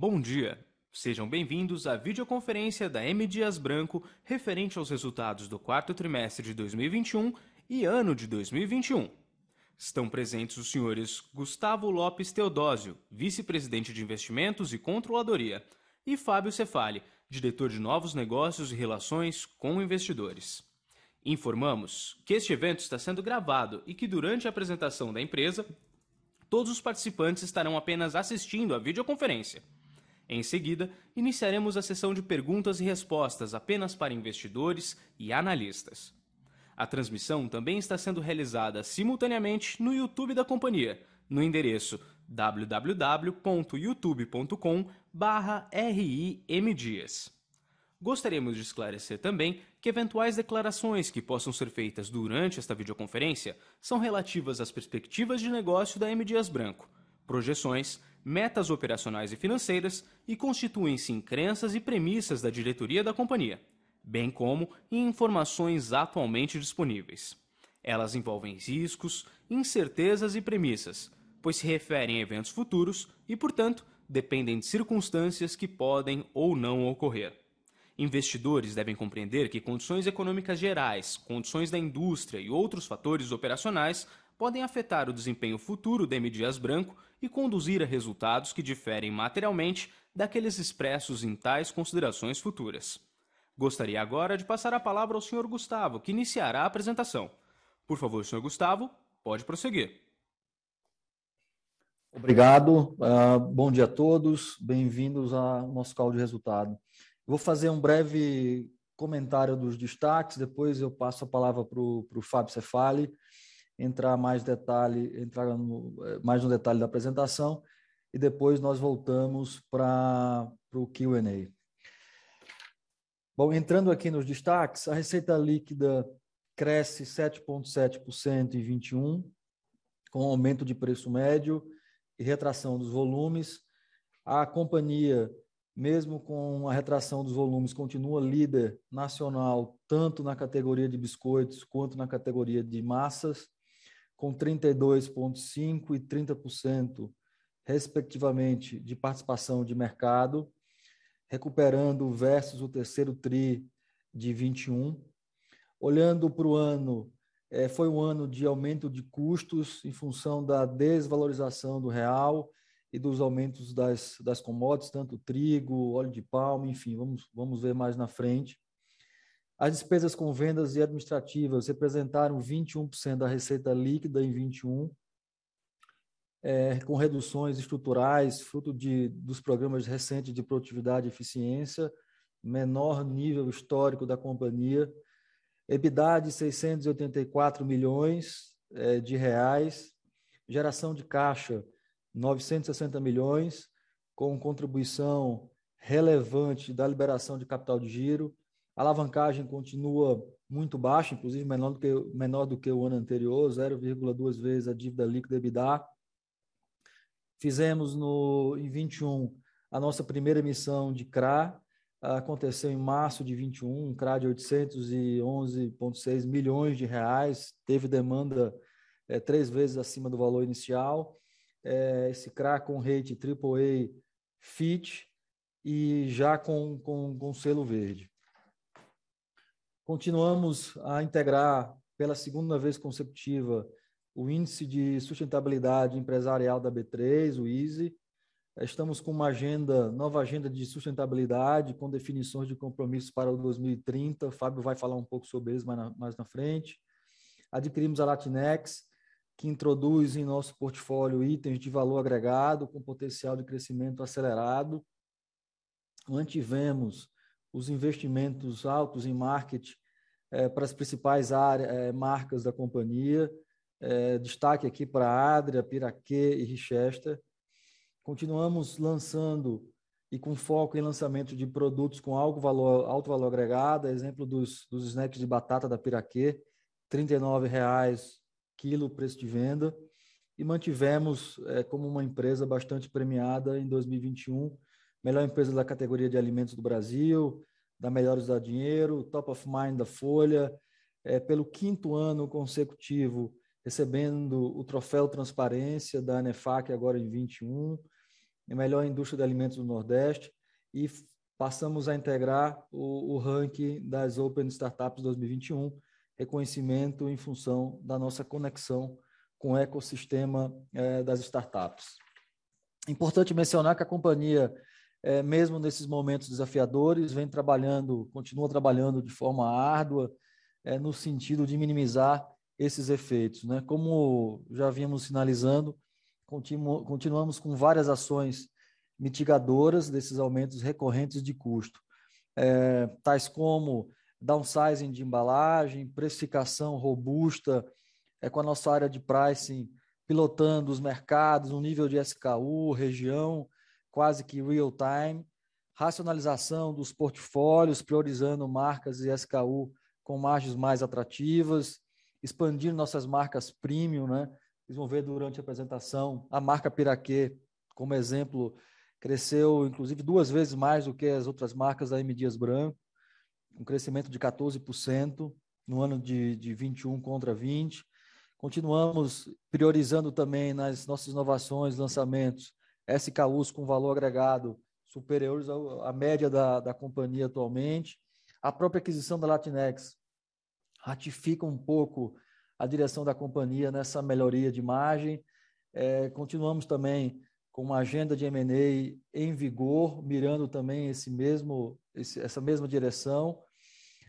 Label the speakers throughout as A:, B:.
A: Bom dia. Sejam bem-vindos à videoconferência da M. Dias Branco referente aos resultados do quarto trimestre de 2021 e ano de 2021. Estão presentes os senhores Gustavo Lopes Teodósio, vice-presidente de Investimentos e Controladoria, e Fábio Cefali, diretor de Novos Negócios e Relações com Investidores. Informamos que este evento está sendo gravado e que durante a apresentação da empresa, todos os participantes estarão apenas assistindo à videoconferência. Em seguida, iniciaremos a sessão de perguntas e respostas apenas para investidores e analistas. A transmissão também está sendo realizada simultaneamente no YouTube da companhia, no endereço www.youtube.com/rimdias. Gostaríamos de esclarecer também que eventuais declarações que possam ser feitas durante esta videoconferência são relativas às perspectivas de negócio da M Dias Branco, projeções, metas operacionais e financeiras e constituem-se em crenças e premissas da diretoria da companhia, bem como em informações atualmente disponíveis. Elas envolvem riscos, incertezas e premissas, pois se referem a eventos futuros e, portanto, dependem de circunstâncias que podem ou não ocorrer. Investidores devem compreender que condições econômicas gerais, condições da indústria e outros fatores operacionais podem afetar o desempenho futuro da M. Dias Branco e conduzir a resultados que diferem materialmente daqueles expressos em tais considerações futuras. Gostaria agora de passar a palavra ao Sr. Gustavo, que iniciará a apresentação. Por favor, Sr. Gustavo, pode prosseguir.
B: Obrigado. Uh, bom dia a todos. Bem-vindos ao nosso call de resultado. Vou fazer um breve comentário dos destaques, depois eu passo a palavra para o Fábio Cefali entrar mais detalhe, entrar no, eh, mais no detalhe da apresentação e depois nós voltamos para o Q&A. Bom, entrando aqui nos destaques, a receita líquida cresce 7,7% em 21, com aumento de preço médio e retração dos volumes. A companhia mesmo com a retração dos volumes, continua líder nacional, tanto na categoria de biscoitos quanto na categoria de massas, com 32,5% e 30%, respectivamente, de participação de mercado, recuperando versus o terceiro TRI de 21. Olhando para o ano, é, foi um ano de aumento de custos em função da desvalorização do real e dos aumentos das, das commodities, tanto trigo, óleo de palma, enfim, vamos, vamos ver mais na frente. As despesas com vendas e administrativas representaram 21% da receita líquida em 21, é, com reduções estruturais, fruto de, dos programas recentes de produtividade e eficiência, menor nível histórico da companhia, EBITDA de 684 milhões é, de reais, geração de caixa 960 milhões, com contribuição relevante da liberação de capital de giro. A alavancagem continua muito baixa, inclusive menor do que, menor do que o ano anterior, 0,2 vezes a dívida líquida EBITDA. Fizemos no, em 21 a nossa primeira emissão de CRA, aconteceu em março de 21, um CRA de 811,6 milhões de reais, teve demanda é, três vezes acima do valor inicial é, esse CRA com rate AAA Fit e já com, com, com selo verde. Continuamos a integrar pela segunda vez consecutiva o Índice de Sustentabilidade Empresarial da B3, o ISE. Estamos com uma agenda, nova agenda de sustentabilidade, com definições de compromissos para o 2030. O Fábio vai falar um pouco sobre isso mais na, mais na frente. Adquirimos a Latinex, que introduz em nosso portfólio itens de valor agregado com potencial de crescimento acelerado. Mantivemos os investimentos altos em marketing é, para as principais áreas, é, marcas da companhia. É, destaque aqui para Adria, Piraquê e Richester. Continuamos lançando e com foco em lançamento de produtos com alto valor, alto valor agregado, exemplo dos, dos snacks de batata da Piraquê, R$ 39,00 quilo preço de venda e mantivemos é, como uma empresa bastante premiada em 2021, melhor empresa da categoria de alimentos do Brasil, da Melhores da Dinheiro, Top of Mind da Folha, é, pelo quinto ano consecutivo, recebendo o troféu Transparência da ANEFAC agora em 21, melhor indústria de alimentos do Nordeste e passamos a integrar o, o ranking das Open Startups 2021, reconhecimento em função da nossa conexão com o ecossistema é, das startups. Importante mencionar que a companhia, é, mesmo nesses momentos desafiadores, vem trabalhando, continua trabalhando de forma árdua, é, no sentido de minimizar esses efeitos. Né? Como já vimos sinalizando, continu, continuamos com várias ações mitigadoras desses aumentos recorrentes de custo, é, tais como downsizing de embalagem, precificação robusta, é, com a nossa área de pricing pilotando os mercados, um nível de SKU, região, quase que real time, racionalização dos portfólios, priorizando marcas e SKU com margens mais atrativas, expandindo nossas marcas premium, né? Vocês vão ver durante a apresentação a marca Piraquê, como exemplo, cresceu inclusive duas vezes mais do que as outras marcas da M Dias Branco, um crescimento de 14% no ano de, de 21 contra 20. Continuamos priorizando também nas nossas inovações, lançamentos, SKUs com valor agregado superiores à média da, da companhia atualmente. A própria aquisição da Latinex ratifica um pouco a direção da companhia nessa melhoria de margem. É, continuamos também com uma agenda de M&A em vigor, mirando também esse mesmo, esse, essa mesma direção.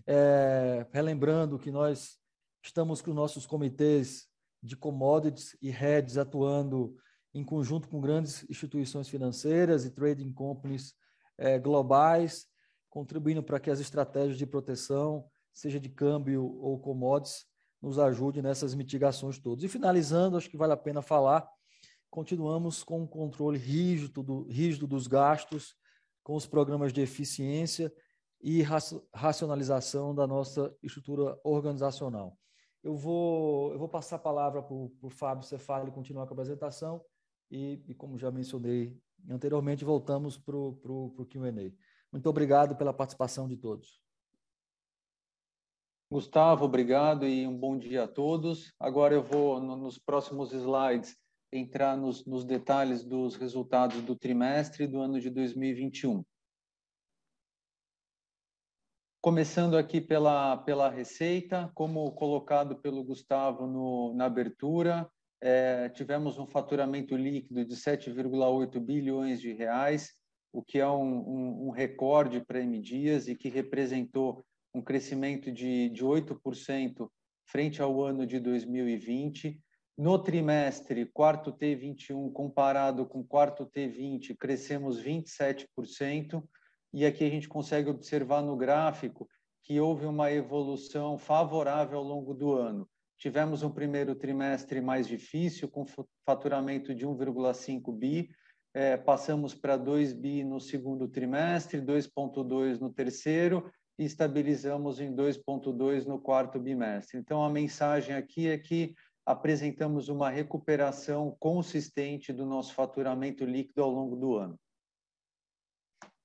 B: É, relembrando que nós estamos com nossos comitês de commodities e heads atuando em conjunto com grandes instituições financeiras e trading companies é, globais, contribuindo para que as estratégias de proteção, seja de câmbio ou commodities, nos ajude nessas mitigações todas. E finalizando, acho que vale a pena falar continuamos com um controle rígido, do, rígido dos gastos, com os programas de eficiência e racionalização da nossa estrutura organizacional. Eu vou, eu vou passar a palavra para o Fábio Cefali continuar com a apresentação e, e, como já mencionei anteriormente, voltamos para o Q&A. Muito obrigado pela participação de todos.
C: Gustavo, obrigado e um bom dia a todos. Agora eu vou, nos próximos slides, entrar nos, nos detalhes dos resultados do trimestre do ano de 2021. Começando aqui pela, pela receita, como colocado pelo Gustavo no, na abertura, é, tivemos um faturamento líquido de 7,8 bilhões de reais, o que é um, um, um recorde para a M Dias e que representou um crescimento de, de 8% frente ao ano de 2020, no trimestre, quarto T21 comparado com quarto T20, crescemos 27%, e aqui a gente consegue observar no gráfico que houve uma evolução favorável ao longo do ano. Tivemos um primeiro trimestre mais difícil, com faturamento de 1,5 bi, é, passamos para 2 bi no segundo trimestre, 2,2 no terceiro, e estabilizamos em 2,2 no quarto bimestre. Então, a mensagem aqui é que apresentamos uma recuperação consistente do nosso faturamento líquido ao longo do ano.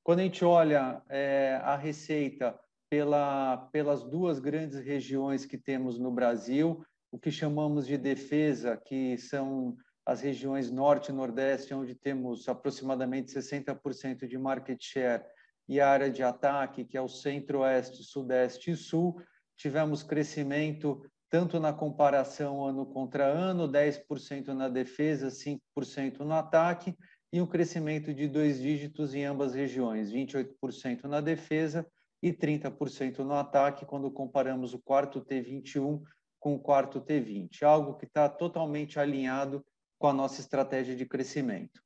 C: Quando a gente olha é, a receita pela, pelas duas grandes regiões que temos no Brasil, o que chamamos de defesa, que são as regiões norte e nordeste, onde temos aproximadamente 60% de market share, e a área de ataque, que é o centro-oeste, sudeste e sul, tivemos crescimento tanto na comparação ano contra ano, 10% na defesa, 5% no ataque, e um crescimento de dois dígitos em ambas regiões, 28% na defesa e 30% no ataque, quando comparamos o quarto T21 com o quarto T20, algo que está totalmente alinhado com a nossa estratégia de crescimento.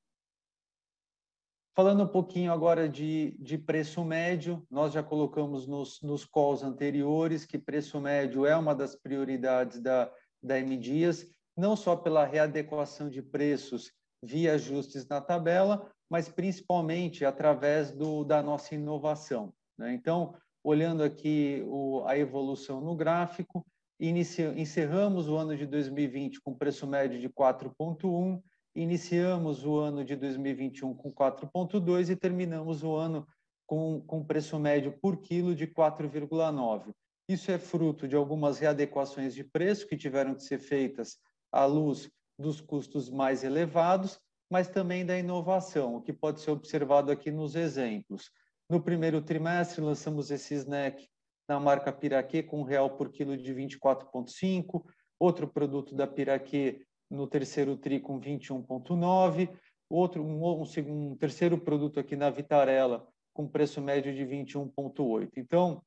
C: Falando um pouquinho agora de, de preço médio, nós já colocamos nos, nos calls anteriores que preço médio é uma das prioridades da, da M Dias, não só pela readequação de preços via ajustes na tabela, mas principalmente através do, da nossa inovação. Né? Então, olhando aqui o, a evolução no gráfico, encerramos o ano de 2020 com preço médio de 4,1, Iniciamos o ano de 2021 com 4,2 e terminamos o ano com, com preço médio por quilo de 4,9. Isso é fruto de algumas readequações de preço que tiveram que ser feitas à luz dos custos mais elevados, mas também da inovação, o que pode ser observado aqui nos exemplos. No primeiro trimestre, lançamos esse snack na marca Piraquê com um real por quilo de 24,5, outro produto da Piraquê no terceiro tri com 21,9, outro um, um, um, terceiro produto aqui na Vitarella com preço médio de 21,8. Então,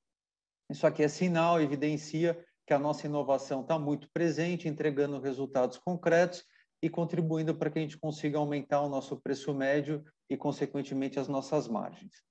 C: isso aqui é sinal, evidencia que a nossa inovação está muito presente, entregando resultados concretos e contribuindo para que a gente consiga aumentar o nosso preço médio e, consequentemente, as nossas margens.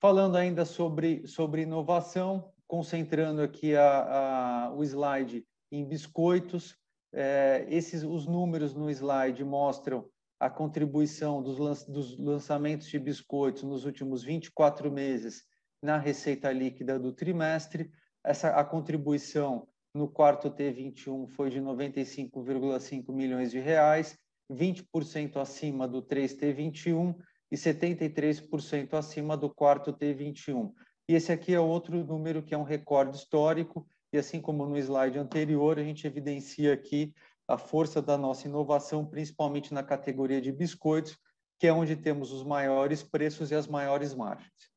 C: Falando ainda sobre, sobre inovação, concentrando aqui a, a, o slide em biscoitos, é, esses, os números no slide mostram a contribuição dos, lan, dos lançamentos de biscoitos nos últimos 24 meses na receita líquida do trimestre. Essa, a contribuição no quarto T21 foi de 95,5 milhões de reais, 20% acima do 3T21 e 73% acima do quarto T21. E esse aqui é outro número que é um recorde histórico, e assim como no slide anterior, a gente evidencia aqui a força da nossa inovação, principalmente na categoria de biscoitos, que é onde temos os maiores preços e as maiores margens.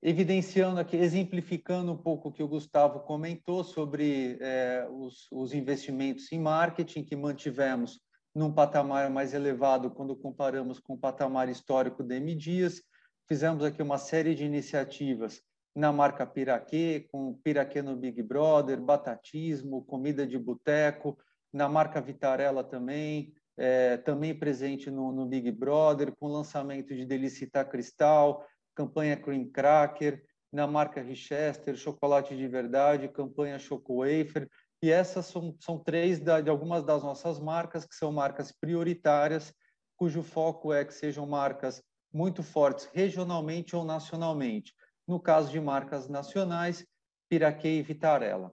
C: Evidenciando aqui, exemplificando um pouco o que o Gustavo comentou sobre é, os, os investimentos em marketing que mantivemos num patamar mais elevado quando comparamos com o patamar histórico de M Dias. Fizemos aqui uma série de iniciativas na marca Piraquê, com Piraquê no Big Brother, Batatismo, Comida de Boteco, na marca Vitarella também, é, também presente no, no, Big Brother, com lançamento de Delicita Cristal, campanha Cream Cracker, na marca Richester, Chocolate de Verdade, campanha Choco Wafer, e essas são, são três da, de algumas das nossas marcas, que são marcas prioritárias, cujo foco é que sejam marcas muito fortes regionalmente ou nacionalmente. No caso de marcas nacionais, Piraquê e Vitarella.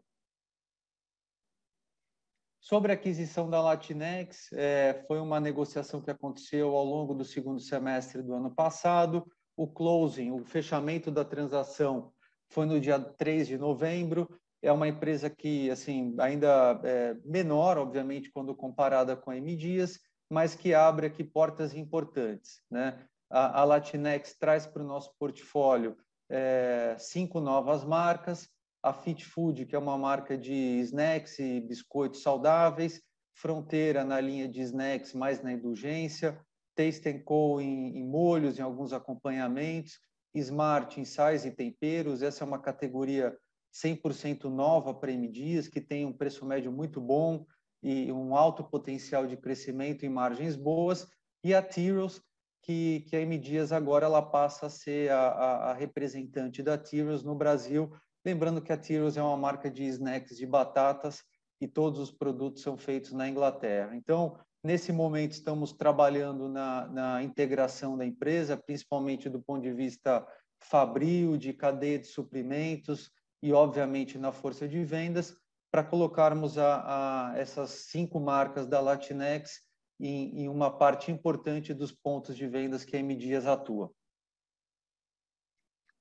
C: Sobre a aquisição da Latinex, é, foi uma negociação que aconteceu ao longo do segundo semestre do ano passado. O closing, o fechamento da transação, foi no dia 3 de novembro é uma empresa que, assim, ainda é menor, obviamente, quando comparada com a M Dias, mas que abre aqui portas importantes, né? A, a Latinex traz para o nosso portfólio é, cinco novas marcas, a Fit Food, que é uma marca de snacks e biscoitos saudáveis, Fronteira na linha de snacks, mais na indulgência, Taste Co em, em molhos, em alguns acompanhamentos, Smart em sais e temperos, essa é uma categoria 100% nova para M Dias, que tem um preço médio muito bom e um alto potencial de crescimento e margens boas, e a Tyros, que, que a M Dias agora ela passa a ser a, a, a representante da Tyros no Brasil, lembrando que a Tyros é uma marca de snacks de batatas e todos os produtos são feitos na Inglaterra. Então, nesse momento, estamos trabalhando na, na integração da empresa, principalmente do ponto de vista fabril, de cadeia de suprimentos, e, obviamente, na força de vendas, para colocarmos a, a, essas cinco marcas da Latinex em, em, uma parte importante dos pontos de vendas que a M Dias atua.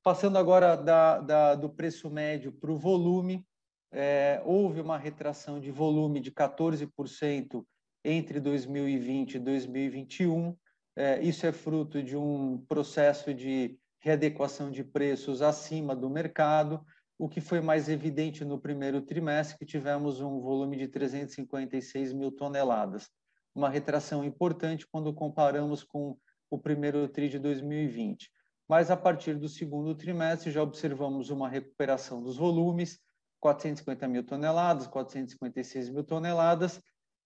C: Passando agora da, da, do preço médio para o volume, é, houve uma retração de volume de 14% entre 2020 e 2021. É, isso é fruto de um processo de readequação de preços acima do mercado, o que foi mais evidente no primeiro trimestre, que tivemos um volume de 356 mil toneladas, uma retração importante quando comparamos com o primeiro TRI de 2020. Mas a partir do segundo trimestre já observamos uma recuperação dos volumes, 450 mil toneladas, 456 mil toneladas,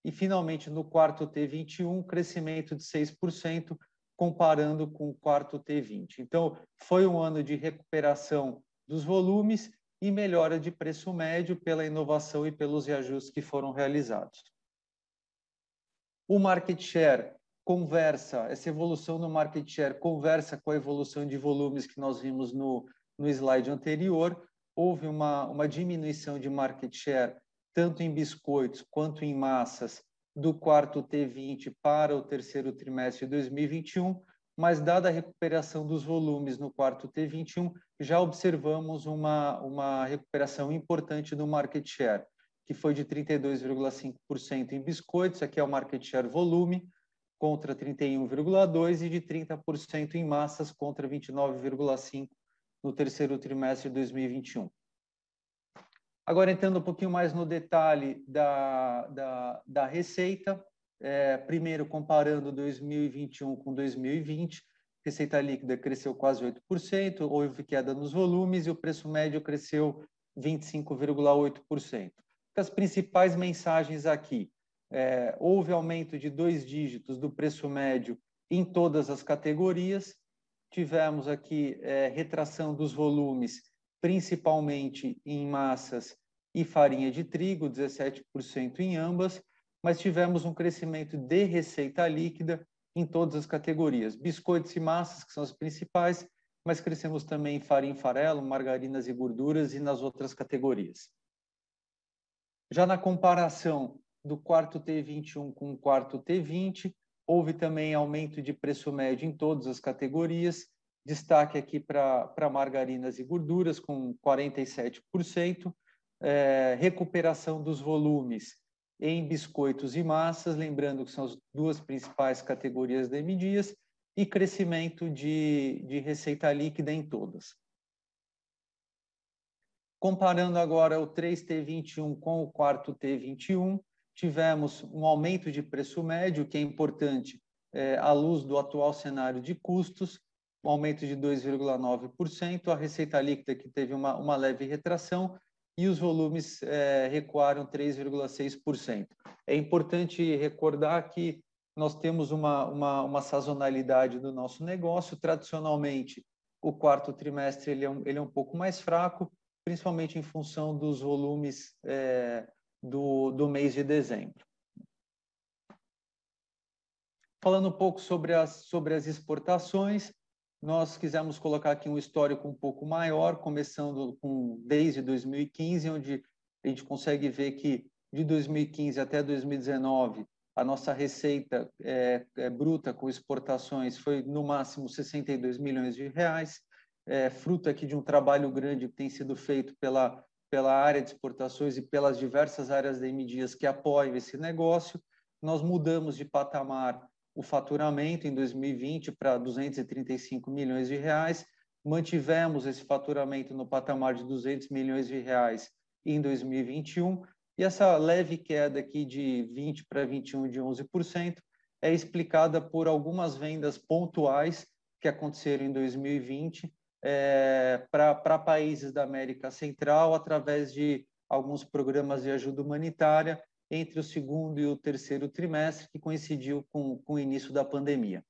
C: e finalmente no quarto T21, crescimento de 6%, comparando com o quarto T20. Então, foi um ano de recuperação dos volumes e melhora de preço médio pela inovação e pelos reajustes que foram realizados. O market share conversa, essa evolução no market share conversa com a evolução de volumes que nós vimos no, no slide anterior. Houve uma, uma diminuição de market share tanto em biscoitos quanto em massas do quarto T20 para o terceiro trimestre de 2021, mas dada a recuperação dos volumes no quarto T21, já observamos uma, uma recuperação importante do market share, que foi de 32,5% em biscoitos, aqui é o market share volume, contra 31,2% e de 30% em massas contra 29,5% no terceiro trimestre de 2021. Agora, entrando um pouquinho mais no detalhe da, da, da receita, é, primeiro comparando 2021 com 2020, receita líquida cresceu quase 8%, houve queda nos volumes e o preço médio cresceu 25,8%. As principais mensagens aqui, é, houve aumento de dois dígitos do preço médio em todas as categorias, tivemos aqui é, retração dos volumes principalmente em massas e farinha de trigo, 17% em ambas, mas tivemos um crescimento de receita líquida em todas as categorias. Biscoitos e massas, que são as principais, mas crescemos também em farinha e farelo, margarinas e gorduras e nas outras categorias. Já na comparação do quarto T21 com o quarto T20, houve também aumento de preço médio em todas as categorias, Destaque aqui para margarinas e gorduras, com 47%, é, recuperação dos volumes em biscoitos e massas, lembrando que são as duas principais categorias de MDias, e crescimento de, de receita líquida em todas. Comparando agora o 3T21 com o quarto T21, tivemos um aumento de preço médio, que é importante é, à luz do atual cenário de custos, um aumento de 2,9%, a receita líquida que teve uma, uma leve retração e os volumes é, recuaram 3,6%. É importante recordar que nós temos uma, uma, uma, sazonalidade do nosso negócio. Tradicionalmente, o quarto trimestre ele é, um, ele é um pouco mais fraco, principalmente em função dos volumes é, do, do mês de dezembro. Falando um pouco sobre as, sobre as exportações, nós quisemos colocar aqui um histórico um pouco maior, começando com desde 2015, onde a gente consegue ver que de 2015 até 2019 a nossa receita é, é, bruta com exportações foi no máximo 62 milhões de reais, é, fruto aqui de um trabalho grande que tem sido feito pela pela área de exportações e pelas diversas áreas da M Dias que apoiam esse negócio. Nós mudamos de patamar o faturamento em 2020 para 235 milhões de reais. Mantivemos esse faturamento no patamar de 200 milhões de reais em 2021 e essa leve queda aqui de 20 para 21 de 11% é explicada por algumas vendas pontuais que aconteceram em 2020 é, para países da América Central através de alguns programas de ajuda humanitária entre o segundo e o terceiro trimestre, que coincidiu com, com o início da pandemia.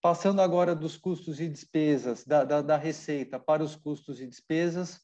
C: Passando agora dos custos e despesas, da, da, da receita para os custos e despesas,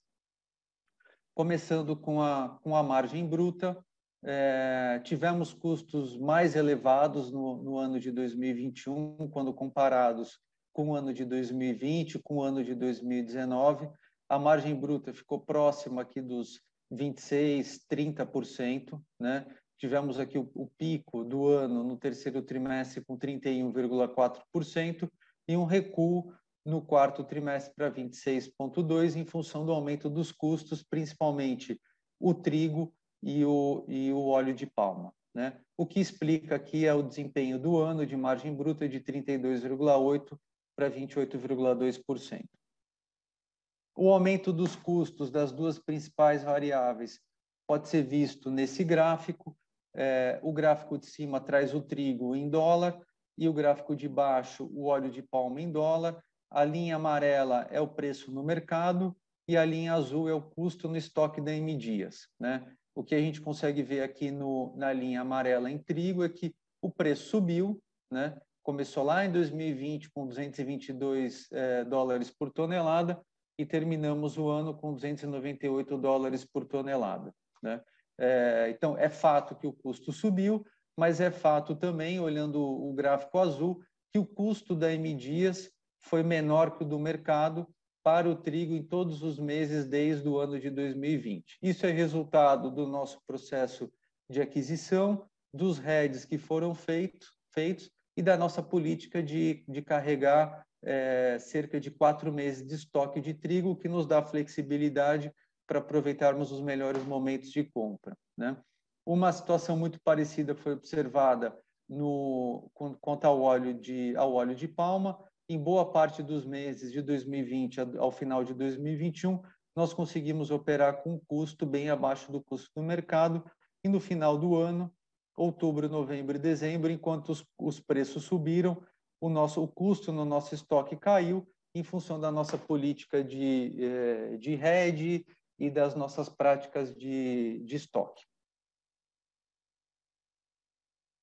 C: começando com a, com a margem bruta, é, tivemos custos mais elevados no, no ano de 2021, quando comparados com o ano de 2020, com o ano de 2019. A margem bruta ficou próxima aqui dos 26%, 30%, né? Tivemos aqui o, o pico do ano no terceiro trimestre com 31,4% e um recuo no quarto trimestre para 26,2% em função do aumento dos custos, principalmente o trigo e o, e o óleo de palma. Né? O que explica aqui é o desempenho do ano de margem bruta de 32,8% para 28,2%. O aumento dos custos das duas principais variáveis pode ser visto nesse gráfico. É, o gráfico de cima traz o trigo em dólar e o gráfico de baixo o óleo de palma em dólar. A linha amarela é o preço no mercado e a linha azul é o custo no estoque da M Dias. Né? O que a gente consegue ver aqui no, na linha amarela em trigo é que o preço subiu, né? começou lá em 2020 com 222 é, dólares por tonelada e terminamos o ano com 298 dólares por tonelada. Né? É, então, é fato que o custo subiu, mas é fato também, olhando o gráfico azul, que o custo da M Dias foi menor que o do mercado para o trigo em todos os meses desde o ano de 2020. Isso é resultado do nosso processo de aquisição, dos heads que foram feitos, feitos e da nossa política de, de carregar é, cerca de quatro meses de estoque de trigo, que nos dá flexibilidade para aproveitarmos os melhores momentos de compra. Né? Uma situação muito parecida foi observada no, quanto ao óleo, de, ao óleo de palma. Em boa parte dos meses de 2020 ao final de 2021, nós conseguimos operar com um custo bem abaixo do custo do mercado. E no final do ano, outubro, novembro e dezembro, enquanto os, os preços subiram, o nosso o custo no nosso estoque caiu em função da nossa política de, eh, de hedge e das nossas práticas de, de estoque.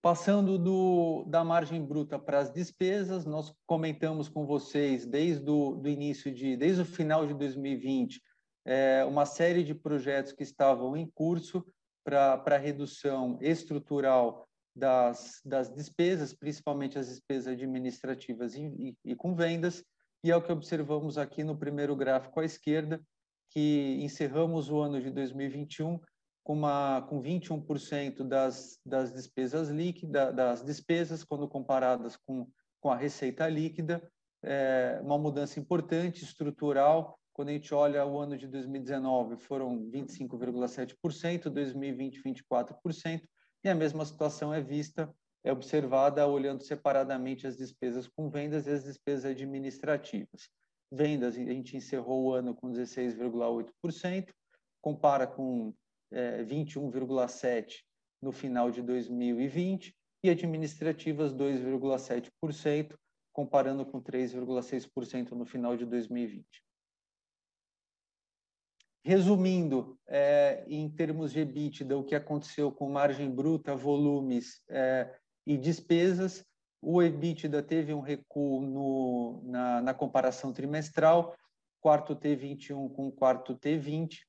C: Passando do, da margem bruta para as despesas, nós comentamos com vocês desde o do início de, desde o final de 2020, é, uma série de projetos que estavam em curso para redução estrutural das, das despesas, principalmente as despesas administrativas e, e, e com vendas, e é o que observamos aqui no primeiro gráfico à esquerda, que encerramos o ano de 2021 com, uma, com 21% das, das despesas líquidas, das despesas, quando comparadas com, com a receita líquida, é uma mudança importante, estrutural. Quando a gente olha o ano de 2019, foram 25,7%, 2020, 24%, e a mesma situação é vista, é observada olhando separadamente as despesas com vendas e as despesas administrativas. Vendas, a gente encerrou o ano com 16,8%, compara com é, 21,7% no final de 2020 e administrativas 2,7%, comparando com 3,6% no final de 2020. Resumindo, é, em termos de EBITDA, o que aconteceu com margem bruta, volumes é, e despesas, o EBITDA teve um recuo no, na, na comparação trimestral, quarto T21 com quarto T20,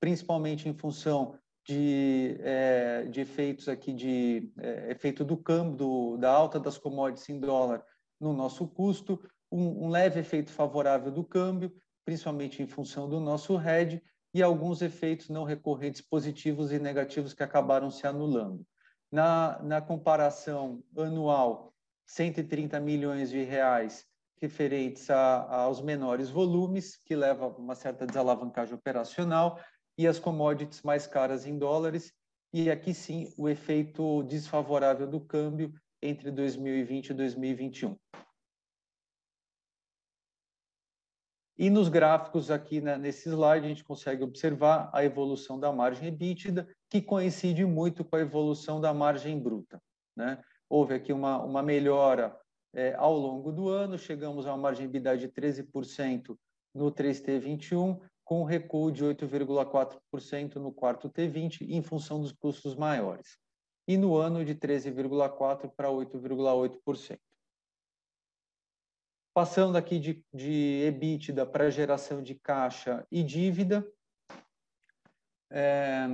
C: principalmente em função de, é, de efeitos aqui de é, efeito do câmbio, do, da alta das commodities em dólar no nosso custo, um, um, leve efeito favorável do câmbio, principalmente em função do nosso hedge, e alguns efeitos não recorrentes positivos e negativos que acabaram se anulando. Na, na comparação anual, 130 milhões de reais referentes a, aos menores volumes, que leva a uma certa desalavancagem operacional, e as commodities mais caras em dólares, e aqui sim o efeito desfavorável do câmbio entre 2020 e 2021. E nos gráficos aqui né, nesse slide a gente consegue observar a evolução da margem EBITDA, que coincide muito com a evolução da margem bruta. Né? Houve aqui uma, uma melhora é, ao longo do ano, chegamos a uma margem EBITDA de 13% no 3T21, com um recuo de 8,4% no quarto T20, em função dos custos maiores. E no ano de 13,4% para 8,8%. Passando aqui de, de EBITDA para geração de caixa e dívida, é,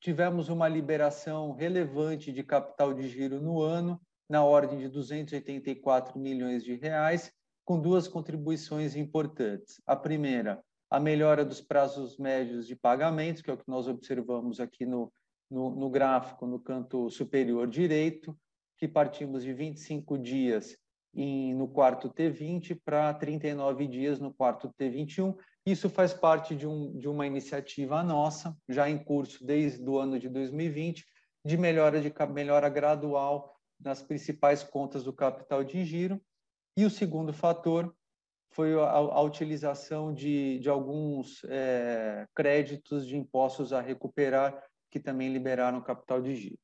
C: tivemos uma liberação relevante de capital de giro no ano, na ordem de 284 milhões de reais, com duas contribuições importantes. A primeira, a melhora dos prazos médios de pagamentos, que é o que nós observamos aqui no, no, no gráfico, no canto superior direito, que partimos de 25 dias em, no quarto T20 para 39 dias no quarto T21. Isso faz parte de, um, de uma iniciativa nossa, já em curso desde o ano de 2020, de melhora, de melhora gradual nas principais contas do capital de giro. E o segundo fator foi a, a utilização de, de alguns é, créditos de impostos a recuperar, que também liberaram capital de giro.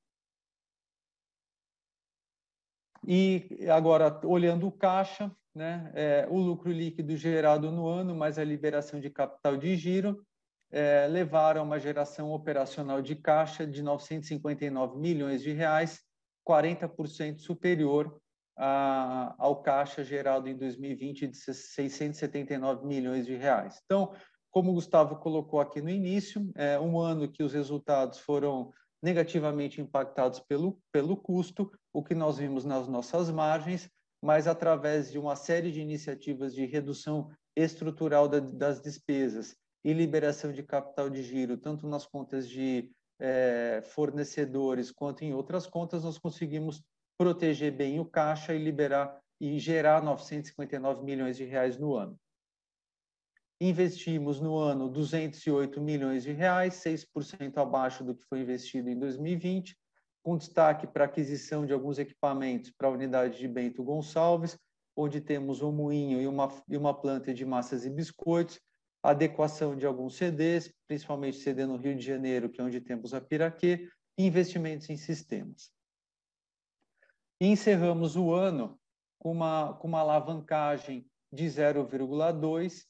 C: E agora, olhando o caixa, né, é, o lucro líquido gerado no ano, mais a liberação de capital de giro, é, levaram a uma geração operacional de caixa de 959 milhões de reais, 40% superior a, ao caixa gerado em 2020 de 679 milhões de reais. Então, como o Gustavo colocou aqui no início, é um ano que os resultados foram negativamente impactados pelo, pelo custo, o que nós vimos nas nossas margens, mas através de uma série de iniciativas de redução estrutural da, das despesas e liberação de capital de giro, tanto nas contas de é, fornecedores quanto em outras contas, nós conseguimos proteger bem o caixa e liberar e gerar 959 milhões de reais no ano. Investimos no ano 208 milhões de reais, 6% abaixo do que foi investido em 2020, com destaque para aquisição de alguns equipamentos para a unidade de Bento Gonçalves, onde temos um moinho e uma, e uma planta de massas e biscoitos, adequação de alguns CDs, principalmente CD no Rio de Janeiro, que é onde temos a Piraquê, e investimentos em sistemas. E encerramos o ano com uma, com uma alavancagem de 0,2.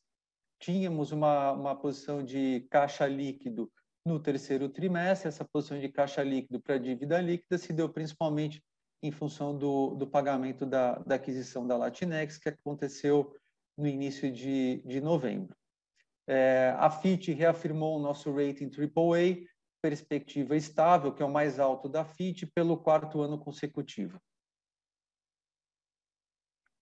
C: Tínhamos uma, uma posição de caixa líquido no terceiro trimestre. Essa posição de caixa líquido para dívida líquida se deu principalmente em função do, do pagamento da, da aquisição da Latinex, que aconteceu no início de, de novembro. É, a FIT reafirmou o nosso rating AAA, perspectiva estável, que é o mais alto da FIT, pelo quarto ano consecutivo.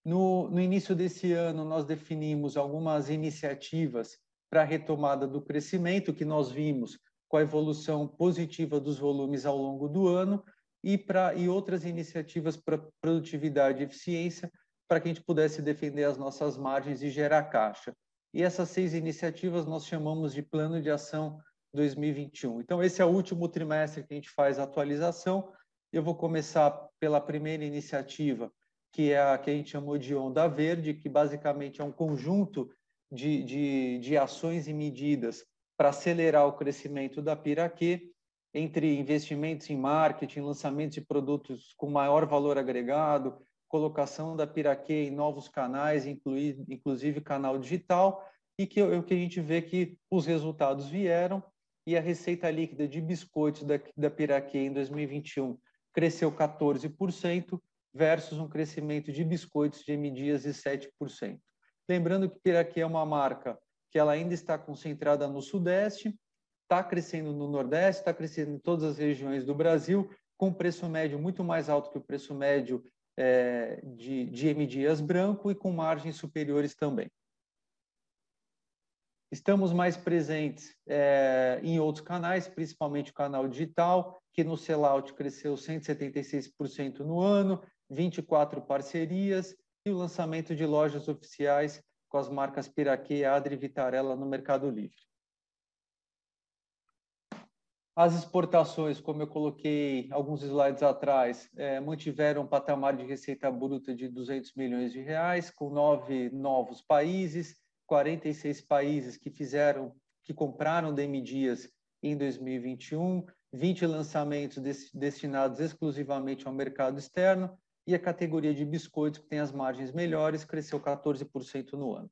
C: No, no início desse ano, nós definimos algumas iniciativas para a retomada do crescimento, que nós vimos com a evolução positiva dos volumes ao longo do ano, e, pra, e outras iniciativas para produtividade e eficiência, para que a gente pudesse defender as nossas margens e gerar caixa. E essas seis iniciativas nós chamamos de Plano de Ação 2021. Então, esse é o último trimestre que a gente faz a atualização. Eu vou começar pela primeira iniciativa, que é a que a gente chamou de Onda Verde, que basicamente é um conjunto de, de, de ações e medidas para acelerar o crescimento da Piraquê, entre investimentos em marketing, lançamentos de produtos com maior valor agregado, colocação da Piraquê em novos canais, incluir, inclusive canal digital, e que, que a gente vê que os resultados vieram e a receita líquida de biscoitos da, da Piraquê em 2021 cresceu 14%, versus um crescimento de biscoitos de M. Dias de 7%. Lembrando que Piraquê é uma marca que ela ainda está concentrada no Sudeste, está crescendo no Nordeste, está crescendo em todas as regiões do Brasil, com preço médio muito mais alto que o preço médio é, de, de M. Dias branco e com margens superiores também. Estamos mais presentes é, em outros canais, principalmente o canal digital, que no sellout cresceu 176% no ano, 24 parcerias e o lançamento de lojas oficiais com as marcas Piraquê, Adri e Vitarella no Mercado Livre. As exportações, como eu coloquei alguns slides atrás, é, mantiveram um patamar de receita bruta de 200 milhões de reais, com nove novos países, 46 países que fizeram, que compraram DM Dias em 2021, 20 lançamentos destinados exclusivamente ao mercado externo e a categoria de biscoitos, que tem as margens melhores, cresceu 14% no ano.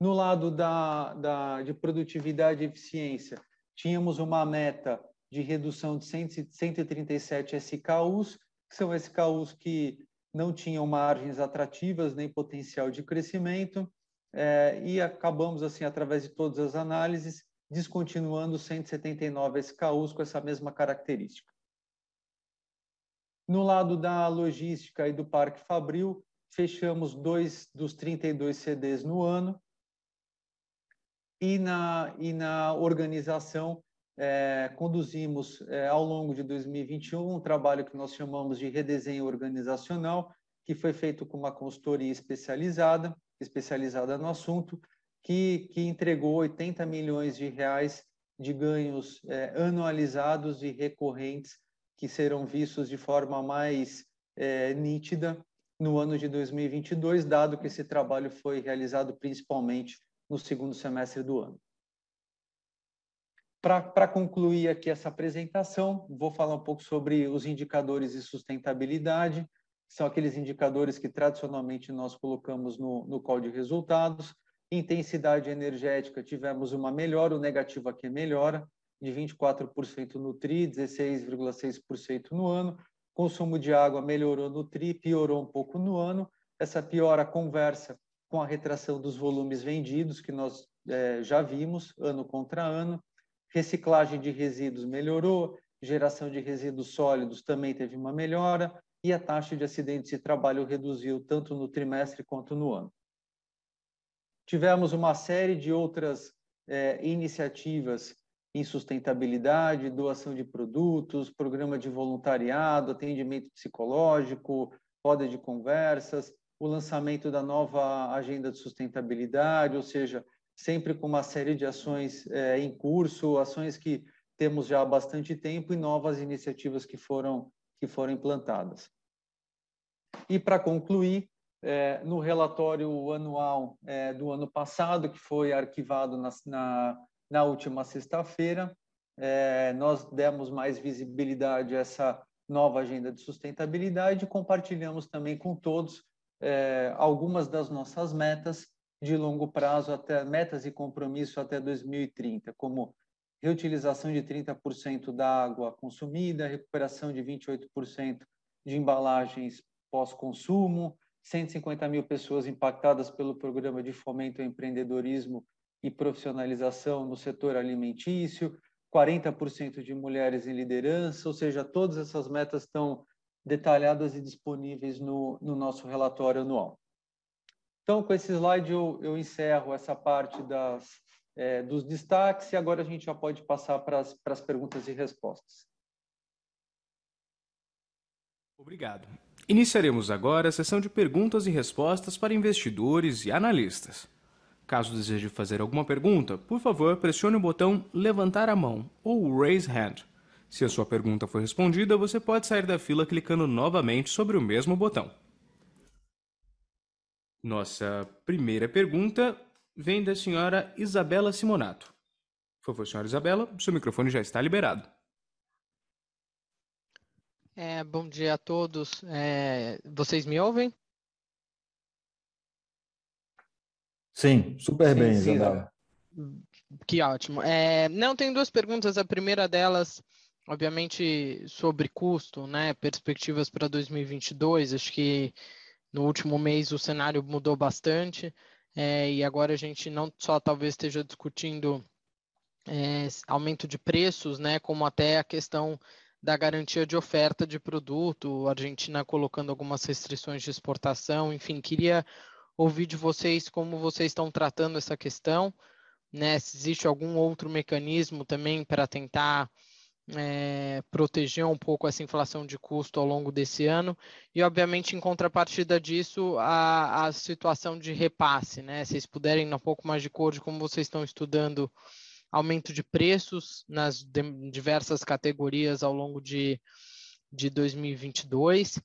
C: No lado da, da, de produtividade e eficiência, tínhamos uma meta de redução de 137 SKUs, que são SKUs que não tinham margens atrativas nem potencial de crescimento, é, e acabamos, assim, através de todas as análises, descontinuando 179 SKUs com essa mesma característica. No lado da logística e do Parque Fabril, fechamos dois dos 32 CDs no ano. E na, e na organização, é, conduzimos é, ao longo de 2021 um trabalho que nós chamamos de redesenho organizacional, que foi feito com uma consultoria especializada, especializada no assunto, que, que entregou 80 milhões de reais de ganhos é, anualizados e recorrentes que serão vistos de forma mais é, nítida no ano de 2022, dado que esse trabalho foi realizado principalmente no segundo semestre do ano. Para concluir aqui essa apresentação, vou falar um pouco sobre os indicadores de sustentabilidade, são aqueles indicadores que tradicionalmente nós colocamos no, no call de resultados. Intensidade energética, tivemos uma melhora, o negativo aqui é melhora, de 24% no TRI, 16,6% no ano. Consumo de água melhorou no TRI, piorou um pouco no ano. Essa piora conversa com a retração dos volumes vendidos, que nós é, já vimos ano contra ano. Reciclagem de resíduos melhorou, geração de resíduos sólidos também teve uma melhora, e a taxa de acidentes de trabalho reduziu tanto no trimestre quanto no ano. Tivemos uma série de outras é, iniciativas em sustentabilidade, doação de produtos, programa de voluntariado, atendimento psicológico, roda de conversas, o lançamento da nova agenda de sustentabilidade, ou seja, sempre com uma série de ações é, em curso, ações que temos já há bastante tempo e novas iniciativas que foram, que foram implantadas. E para concluir, é, no relatório anual é, do ano passado, que foi arquivado na, na, na última sexta-feira, é, nós demos mais visibilidade a essa nova agenda de sustentabilidade e compartilhamos também com todos é, algumas das nossas metas de longo prazo, até metas e compromisso até 2030, como reutilização de 30% da água consumida, recuperação de 28% de embalagens pós-consumo, 150 mil pessoas impactadas pelo programa de fomento ao empreendedorismo e profissionalização no setor alimentício, 40% de mulheres em liderança, ou seja, todas essas metas estão detalhadas e disponíveis no, no nosso relatório anual. Então, com esse slide, eu, eu encerro essa parte das, é, dos destaques e agora a gente já pode passar para as, para as perguntas e respostas.
A: Obrigado. Iniciaremos agora a sessão de perguntas e respostas para investidores e analistas. Caso deseje fazer alguma pergunta, por favor, pressione o botão Levantar a mão ou Raise Hand. Se a sua pergunta for respondida, você pode sair da fila clicando novamente sobre o mesmo botão. Nossa primeira pergunta vem da senhora Isabela Simonato. Por favor, senhora Isabela, seu microfone já está liberado.
D: É, bom dia a todos. É, vocês me ouvem?
B: Sim, super bem, sim, Isabela.
D: Que ótimo. É, não, tem duas perguntas. A primeira delas, obviamente, sobre custo, né? Perspectivas para 2022. Acho que no último mês o cenário mudou bastante. É, e agora a gente não só talvez esteja discutindo é, aumento de preços, né, como até a questão da garantia de oferta de produto, a Argentina colocando algumas restrições de exportação, enfim, queria ouvir de vocês como vocês estão tratando essa questão, né? Se existe algum outro mecanismo também para tentar é, proteger um pouco essa inflação de custo ao longo desse ano e, obviamente, em contrapartida disso, a, a situação de repasse, né? Se vocês puderem um pouco mais de cor de como vocês estão estudando aumento de preços nas diversas categorias ao longo de, de 2022.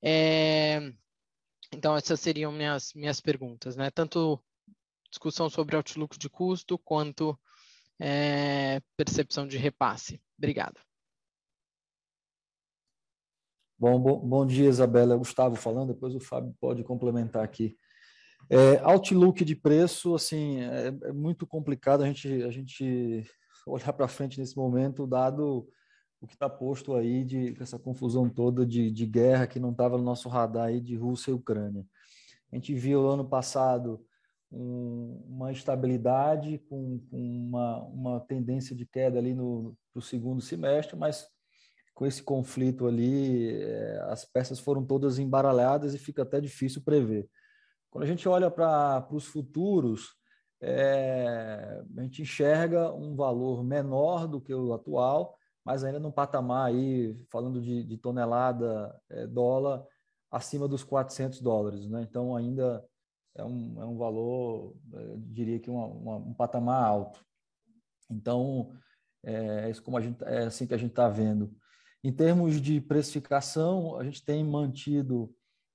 D: É, então, essas seriam minhas, minhas perguntas, né? Tanto discussão sobre outlook de custo, quanto é, percepção de repasse. Obrigado.
B: Bom, bom, bom dia, Isabela. Gustavo falando, depois o Fábio pode complementar aqui. É, outlook de preço, assim, é, é muito complicado a gente, a gente olhar para frente nesse momento, dado o que está posto aí de essa confusão toda de, de guerra que não estava no nosso radar aí de Rússia e Ucrânia. A gente viu ano passado um, uma estabilidade com, com, uma, uma tendência de queda ali no, no segundo semestre, mas com esse conflito ali, é, as peças foram todas embaralhadas e fica até difícil prever. Quando a gente olha para os futuros, é, a gente enxerga um valor menor do que o atual, mas ainda num patamar aí, falando de, de tonelada é, dólar, acima dos 400 dólares. Né? Então, ainda é um, é um valor, é, diria que uma, uma, um patamar alto. Então, é, é, como a gente, é assim que a gente está vendo. Em termos de precificação, a gente tem mantido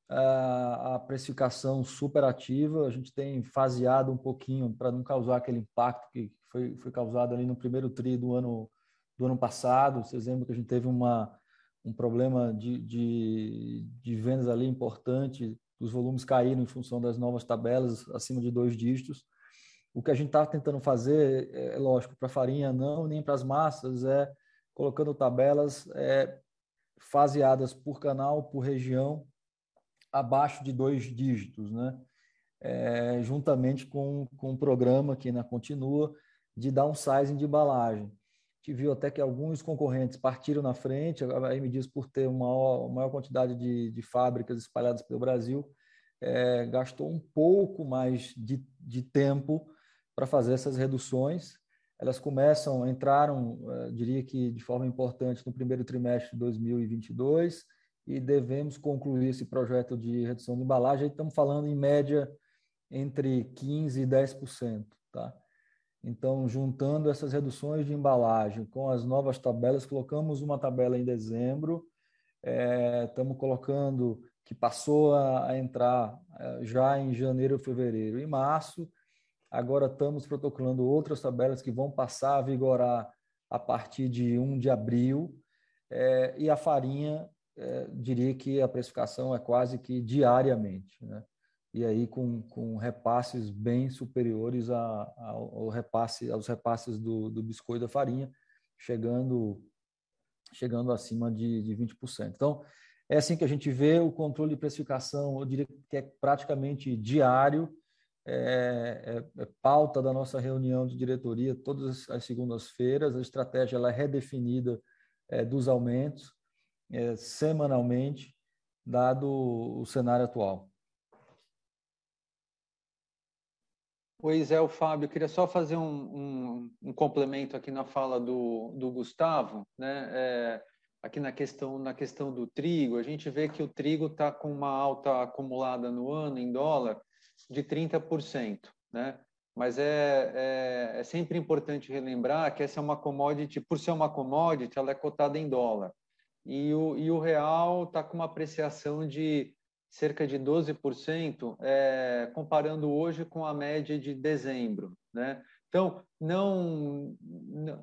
B: a, a precificação superativa, a gente tem faseado um pouquinho para não causar aquele impacto que foi, foi causado ali no primeiro tri do ano do ano passado. Vocês lembram que a gente teve uma, um problema de, de, de vendas ali importante, os volumes caíram em função das novas tabelas acima de dois dígitos. O que a gente está tentando fazer, é, é lógico, para farinha não, nem para as massas, é colocando tabelas é, faseadas por canal, por região, abaixo de dois dígitos, né? É, juntamente com, com um programa que ainda continua de downsizing de embalagem gente viu até que alguns concorrentes partiram na frente, a M diz por ter uma maior, maior quantidade de, de, fábricas espalhadas pelo Brasil, é, gastou um pouco mais de, de tempo para fazer essas reduções. Elas começam, entraram, é, diria que de forma importante, no primeiro trimestre de 2022 e devemos concluir esse projeto de redução de embalagem. Estamos falando em média entre 15% e 10%. tá? Então, juntando essas reduções de embalagem com as novas tabelas, colocamos uma tabela em dezembro, estamos é, colocando que passou a, a entrar é, já em janeiro, fevereiro e março. Agora estamos protocolando outras tabelas que vão passar a vigorar a partir de 1 de abril. É, e a farinha, diria que a precificação é quase que diariamente. Né? E aí com, com repasses bem superiores a, ao repasse, aos repasses do, do biscoito da farinha, chegando, chegando acima de, de 20%. Então, é assim que a gente vê o controle de precificação, eu diria que é praticamente diário, é, é, é pauta da nossa reunião de diretoria todas as segundas-feiras, a estratégia ela é redefinida é, dos aumentos é, semanalmente, dado o cenário atual.
C: Pois é, o Fábio, eu queria só fazer um, um, um, complemento aqui na fala do, do Gustavo, né? É, aqui na questão, na questão do trigo, a gente vê que o trigo está com uma alta acumulada no ano em dólar de 30%, né? Mas é, é, é sempre importante relembrar que essa é uma commodity, por ser uma commodity, ela é cotada em dólar. E o, e o real está com uma apreciação de cerca de 12%, é, comparando hoje com a média de dezembro. Né? Então, não,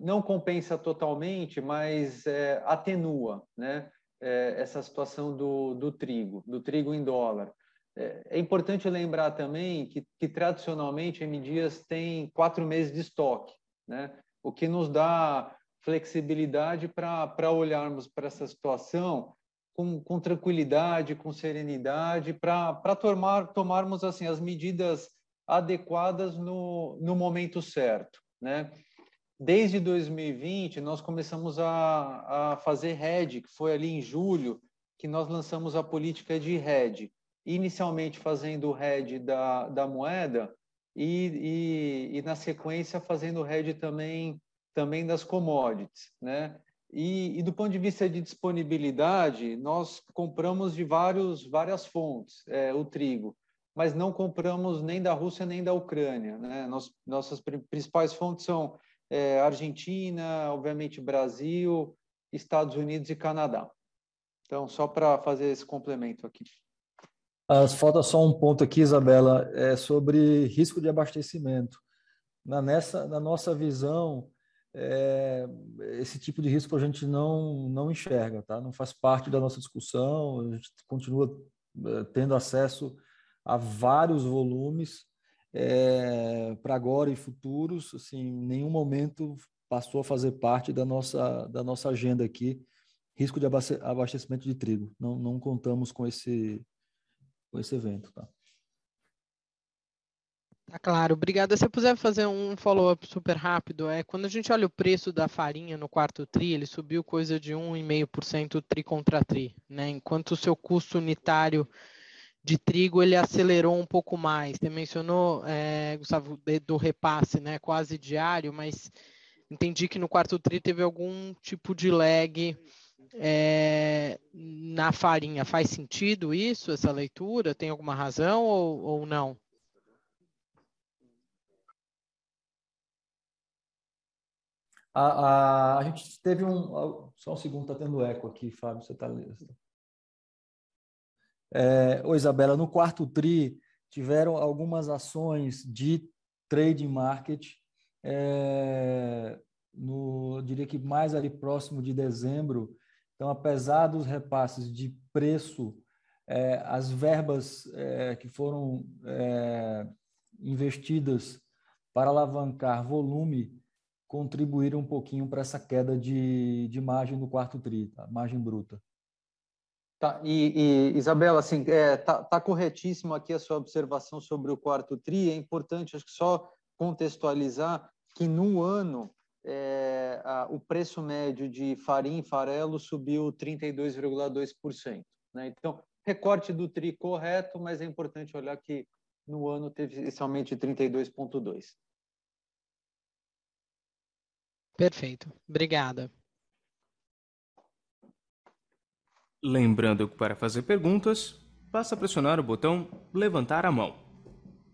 C: não compensa totalmente, mas é, atenua né? É, essa situação do, do trigo, do trigo em dólar. É, é importante lembrar também que, que tradicionalmente a. Dias tem quatro meses de estoque, né? o que nos dá flexibilidade para olharmos para essa situação com, com tranquilidade, com serenidade, para tomar, tomarmos assim as medidas adequadas no, no momento certo, né? Desde 2020, nós começamos a, a fazer RED, que foi ali em julho que nós lançamos a política de RED. Inicialmente fazendo o RED da, da moeda e, e, e, na sequência, fazendo o RED também, também das commodities. Né? E, e, do ponto de vista de disponibilidade, nós compramos de vários, várias fontes é, o trigo, mas não compramos nem da Rússia nem da Ucrânia. Né? Nos, nossas principais fontes são é, Argentina, obviamente Brasil, Estados Unidos e Canadá. Então, só para fazer esse complemento aqui.
B: As, falta só um ponto aqui, Isabela, é sobre risco de abastecimento. Na, nessa, na nossa visão, é, esse tipo de risco a gente não, não enxerga, tá? não faz parte da nossa discussão, a gente continua é, tendo acesso a vários volumes é, para agora e futuros, assim, em nenhum momento passou a fazer parte da nossa, da nossa agenda aqui, risco de abastecimento de trigo, não, não contamos com esse, com esse evento. Tá?
D: Tá claro, obrigada. Se eu puder fazer um follow-up super rápido, é quando a gente olha o preço da farinha no quarto tri, ele subiu coisa de 1,5% tri contra tri, né? Enquanto o seu custo unitário de trigo ele acelerou um pouco mais. Você mencionou, é, Gustavo, do repasse, né? Quase diário, mas entendi que no quarto tri teve algum tipo de lag é, na farinha. Faz sentido isso, essa leitura? Tem alguma razão ou, ou não?
B: A, a, a gente teve um. Só um segundo, está tendo eco aqui, Fábio, você está. É, Ô, Isabela, no quarto TRI, tiveram algumas ações de trade market, é, no, diria que mais ali próximo de dezembro. Então, apesar dos repasses de preço, é, as verbas é, que foram é, investidas para alavancar volume contribuíram um pouquinho para essa queda de, de margem no quarto tri, tá? margem bruta.
C: Tá, e, e Isabela, assim, é, tá, tá corretíssimo aqui a sua observação sobre o quarto tri. É importante, acho que só contextualizar que no ano é, a, o preço médio de farinha e farelo subiu 32,2%. Né? Então, recorte do tri correto, mas é importante olhar que no ano teve de 32,2%.
D: Perfeito. Obrigada.
A: Lembrando que para fazer perguntas, basta pressionar o botão levantar a mão.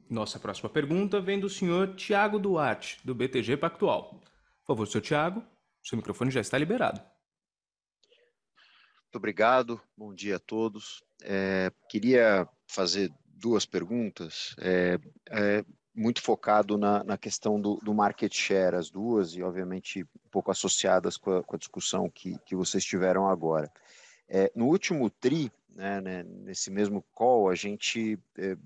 A: Nossa próxima pergunta vem do senhor Tiago Duarte, do BTG Pactual. Por favor, senhor Tiago, seu microfone já está liberado.
E: Muito obrigado, bom dia a todos. É, queria fazer duas perguntas, é, é, muito focado na, na questão do, do, market share, as duas, e obviamente um pouco associadas com a, com a discussão que, que vocês tiveram agora. É, no último TRI, né, né, nesse mesmo call, a gente, é,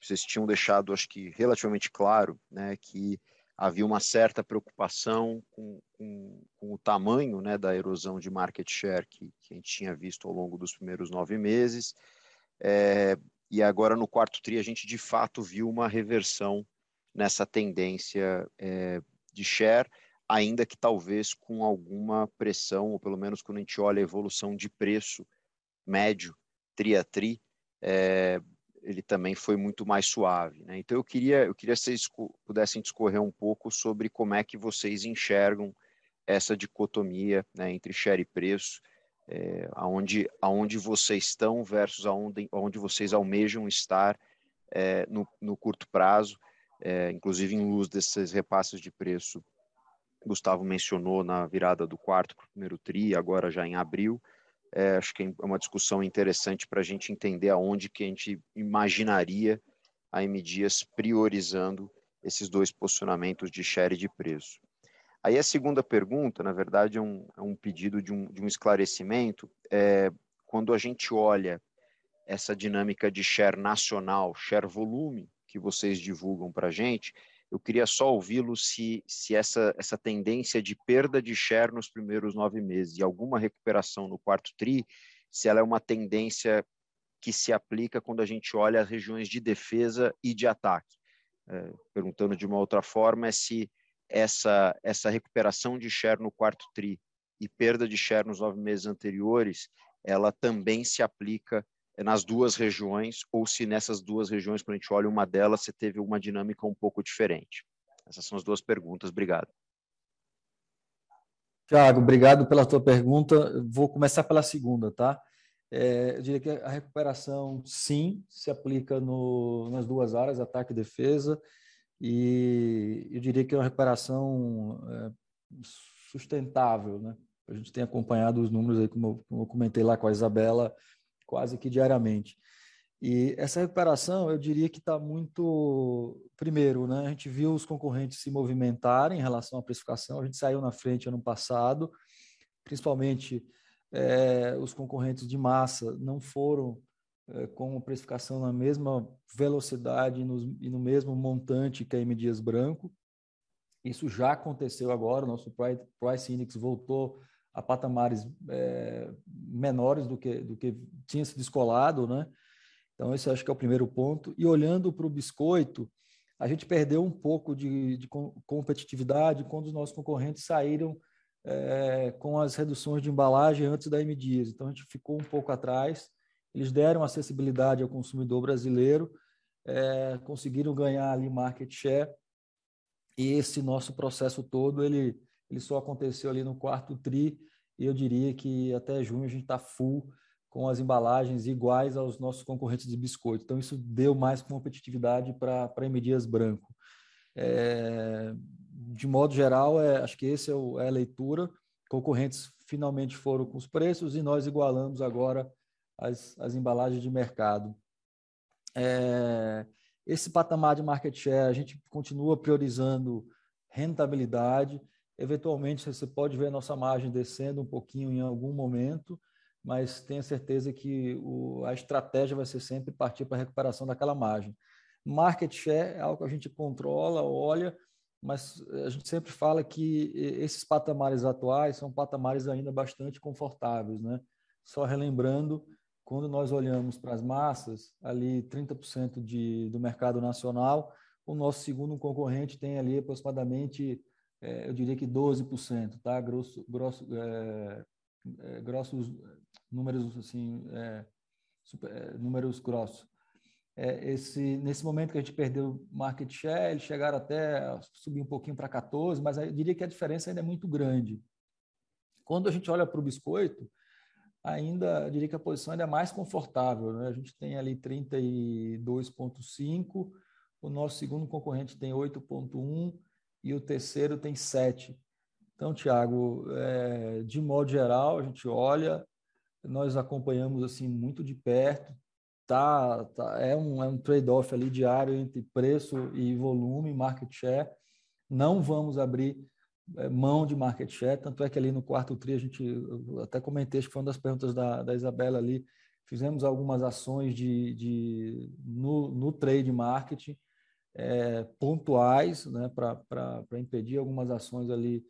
E: vocês tinham deixado, acho que relativamente claro, né, que havia uma certa preocupação com, com, com o tamanho né, da erosão de market share que, que, a gente tinha visto ao longo dos primeiros nove meses, é, e agora no quarto TRI a gente de fato viu uma reversão nessa tendência é, de share, ainda que talvez com alguma pressão, ou pelo menos quando a gente olha a evolução de preço médio, tri a tri, é, ele também foi muito mais suave. Né? Então eu queria, eu queria que vocês pudessem discorrer um pouco sobre como é que vocês enxergam essa dicotomia né, entre share e preço, é, aonde, aonde vocês estão versus aonde, aonde vocês almejam estar é, no, no, curto prazo, é, inclusive em luz desses repasses de preço. Gustavo mencionou na virada do quarto para o primeiro TRI, agora já em abril. É, acho que é uma discussão interessante para a gente entender aonde que a gente imaginaria a M Dias priorizando esses dois posicionamentos de share de preço. Aí a segunda pergunta, na verdade, é um, é um pedido de um, de um esclarecimento. É, quando a gente olha essa dinâmica de share nacional, share volume, que vocês divulgam para a gente, eu queria só ouvi-lo se, se essa, essa tendência de perda de share nos primeiros nove meses e alguma recuperação no quarto TRI, se ela é uma tendência que se aplica quando a gente olha as regiões de defesa e de ataque. É, perguntando de uma outra forma, é se essa, essa recuperação de share no quarto TRI e perda de share nos nove meses anteriores, ela também se aplica nas duas regiões, ou se nessas duas regiões, quando a gente olha uma delas, você teve uma dinâmica um pouco diferente. Essas são as duas perguntas. Obrigado.
B: Tiago, obrigado pela tua pergunta. Vou começar pela segunda, tá? É, eu diria que a recuperação, sim, se aplica no, nas duas áreas, ataque e defesa, e eu diria que é uma recuperação é, sustentável, né? A gente tem acompanhado os números aí, como eu, como eu comentei lá com a Isabela, quase que diariamente. E essa recuperação, eu diria que está muito. Primeiro, né, a gente viu os concorrentes se movimentarem em relação à precificação, a gente saiu na frente ano passado, principalmente é, os concorrentes de massa não foram com precificação na mesma velocidade e no mesmo montante que a M Dias Branco. Isso já aconteceu agora, o nosso Price Index voltou a patamares é, menores do que, do que tinha se descolado, né? Então, esse acho que é o primeiro ponto. E olhando para o biscoito, a gente perdeu um pouco de, de competitividade quando os nossos concorrentes saíram é, com as reduções de embalagem antes da M Dias. Então, a gente ficou um pouco atrás. Eles deram acessibilidade ao consumidor brasileiro, é, conseguiram ganhar ali market share. E esse nosso processo todo, ele ele só aconteceu ali no quarto tri, e eu diria que até junho a gente está full com as embalagens iguais aos nossos concorrentes de biscoito. Então, isso deu mais competitividade para M. Dias Branco. É, de modo geral, é, acho que esse é, é, a leitura. Concorrentes finalmente foram com os preços e nós igualamos agora as, as embalagens de mercado. É, esse patamar de market share, a gente continua priorizando rentabilidade. Eventualmente, você pode ver a nossa margem descendo um pouquinho em algum momento, mas tenha certeza que o, a estratégia vai ser sempre partir para a recuperação daquela margem. Market share é algo que a gente controla, olha, mas a gente sempre fala que esses patamares atuais são patamares ainda bastante confortáveis, né? Só relembrando, quando nós olhamos para as massas, ali 30% de, do mercado nacional, o nosso segundo concorrente tem ali aproximadamente é, eu diria que 12%, tá? Grosso, grosso, é, é, grossos números assim, é, super, é, números grossos. É, esse, nesse momento que a gente perdeu market share, eles chegaram até subir um pouquinho para 14, mas eu diria que a diferença ainda é muito grande. Quando a gente olha para o biscoito, ainda diria que a posição ainda é mais confortável. Né? A gente tem ali 32,5, o nosso segundo concorrente tem 8,1 e o terceiro tem 7. Então, Tiago, é, de modo geral, a gente olha, nós acompanhamos assim muito de perto, tá, tá é um, é um trade-off ali diário entre preço e volume, market share. Não vamos abrir mão de market share, tanto é que ali no quarto tri a gente, até comentei, acho que foi uma das perguntas da, da Isabela ali, fizemos algumas ações de, de no, no trade marketing é, pontuais, né, para impedir algumas ações ali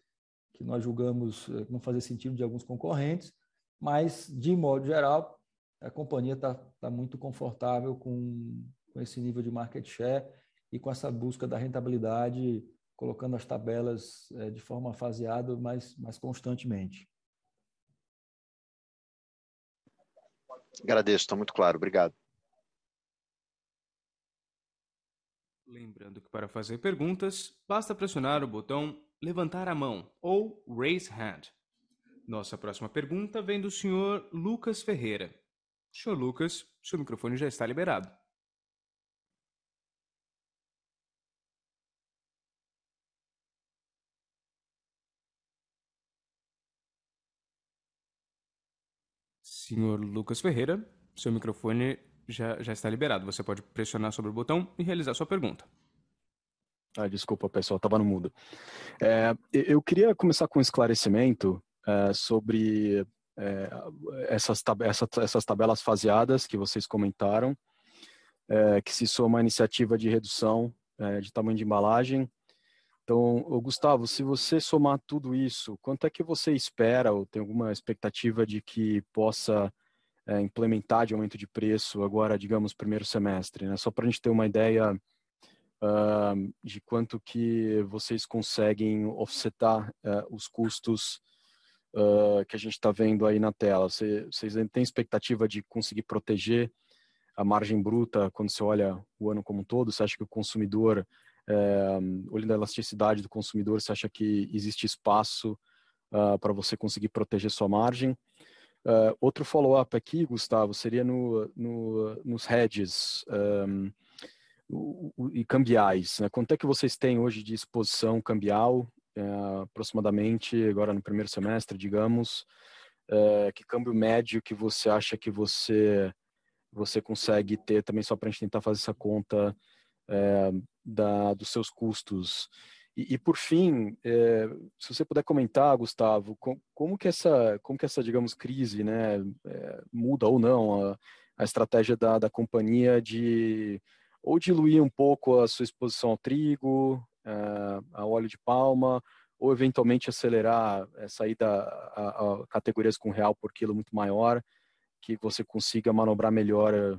B: que nós julgamos é, não fazer sentido de alguns concorrentes, mas de modo geral a companhia está tá muito confortável com, com esse nível de market share e com essa busca da rentabilidade, colocando as tabelas é, de forma faseada, mas mais constantemente.
E: Agradeço, está muito claro. Obrigado.
A: Lembrando que para fazer perguntas, basta pressionar o botão levantar a mão ou raise hand. Nossa próxima pergunta vem do senhor Lucas Ferreira. Senhor Lucas, seu microfone já está liberado. Senhor Lucas Ferreira, seu microfone já, já está liberado. Você pode pressionar sobre o botão e realizar sua pergunta.
F: Ah, desculpa, pessoal, estava no mudo. É, eu queria começar com um esclarecimento é, sobre é, essas, tab essa, essas tabelas faseadas que vocês comentaram, é, que se soma a iniciativa de redução é, de tamanho de embalagem. Então, Gustavo, se você somar tudo isso, quanto é que você espera ou tem alguma expectativa de que possa é, implementar de aumento de preço agora, digamos, primeiro semestre? Né? Só para a gente ter uma ideia uh, de quanto que vocês conseguem offsetar uh, os custos uh, que a gente está vendo aí na tela. Você, vocês têm expectativa de conseguir proteger a margem bruta quando você olha o ano como um todo? Você acha que o consumidor, é, olhando a elasticidade do consumidor, você acha que existe espaço uh, para você conseguir proteger sua margem? Uh, outro follow-up aqui, Gustavo, seria no, no, nos hedges um, o, o, e cambiais. Né? Quanto é que vocês têm hoje de exposição cambial é, aproximadamente agora no primeiro semestre, digamos, é, que câmbio médio que você acha que você você consegue ter também só para a gente tentar fazer essa conta da, dos seus custos. E, e por fim, é, se você puder comentar, Gustavo, com, como que essa, como que essa, digamos, crise, né, é, muda ou não a, a estratégia da, da companhia de ou diluir um pouco a sua exposição ao trigo, uh, a óleo de palma, ou eventualmente acelerar a saída a, a, categorias com real por quilo muito maior, que você consiga manobrar melhor é,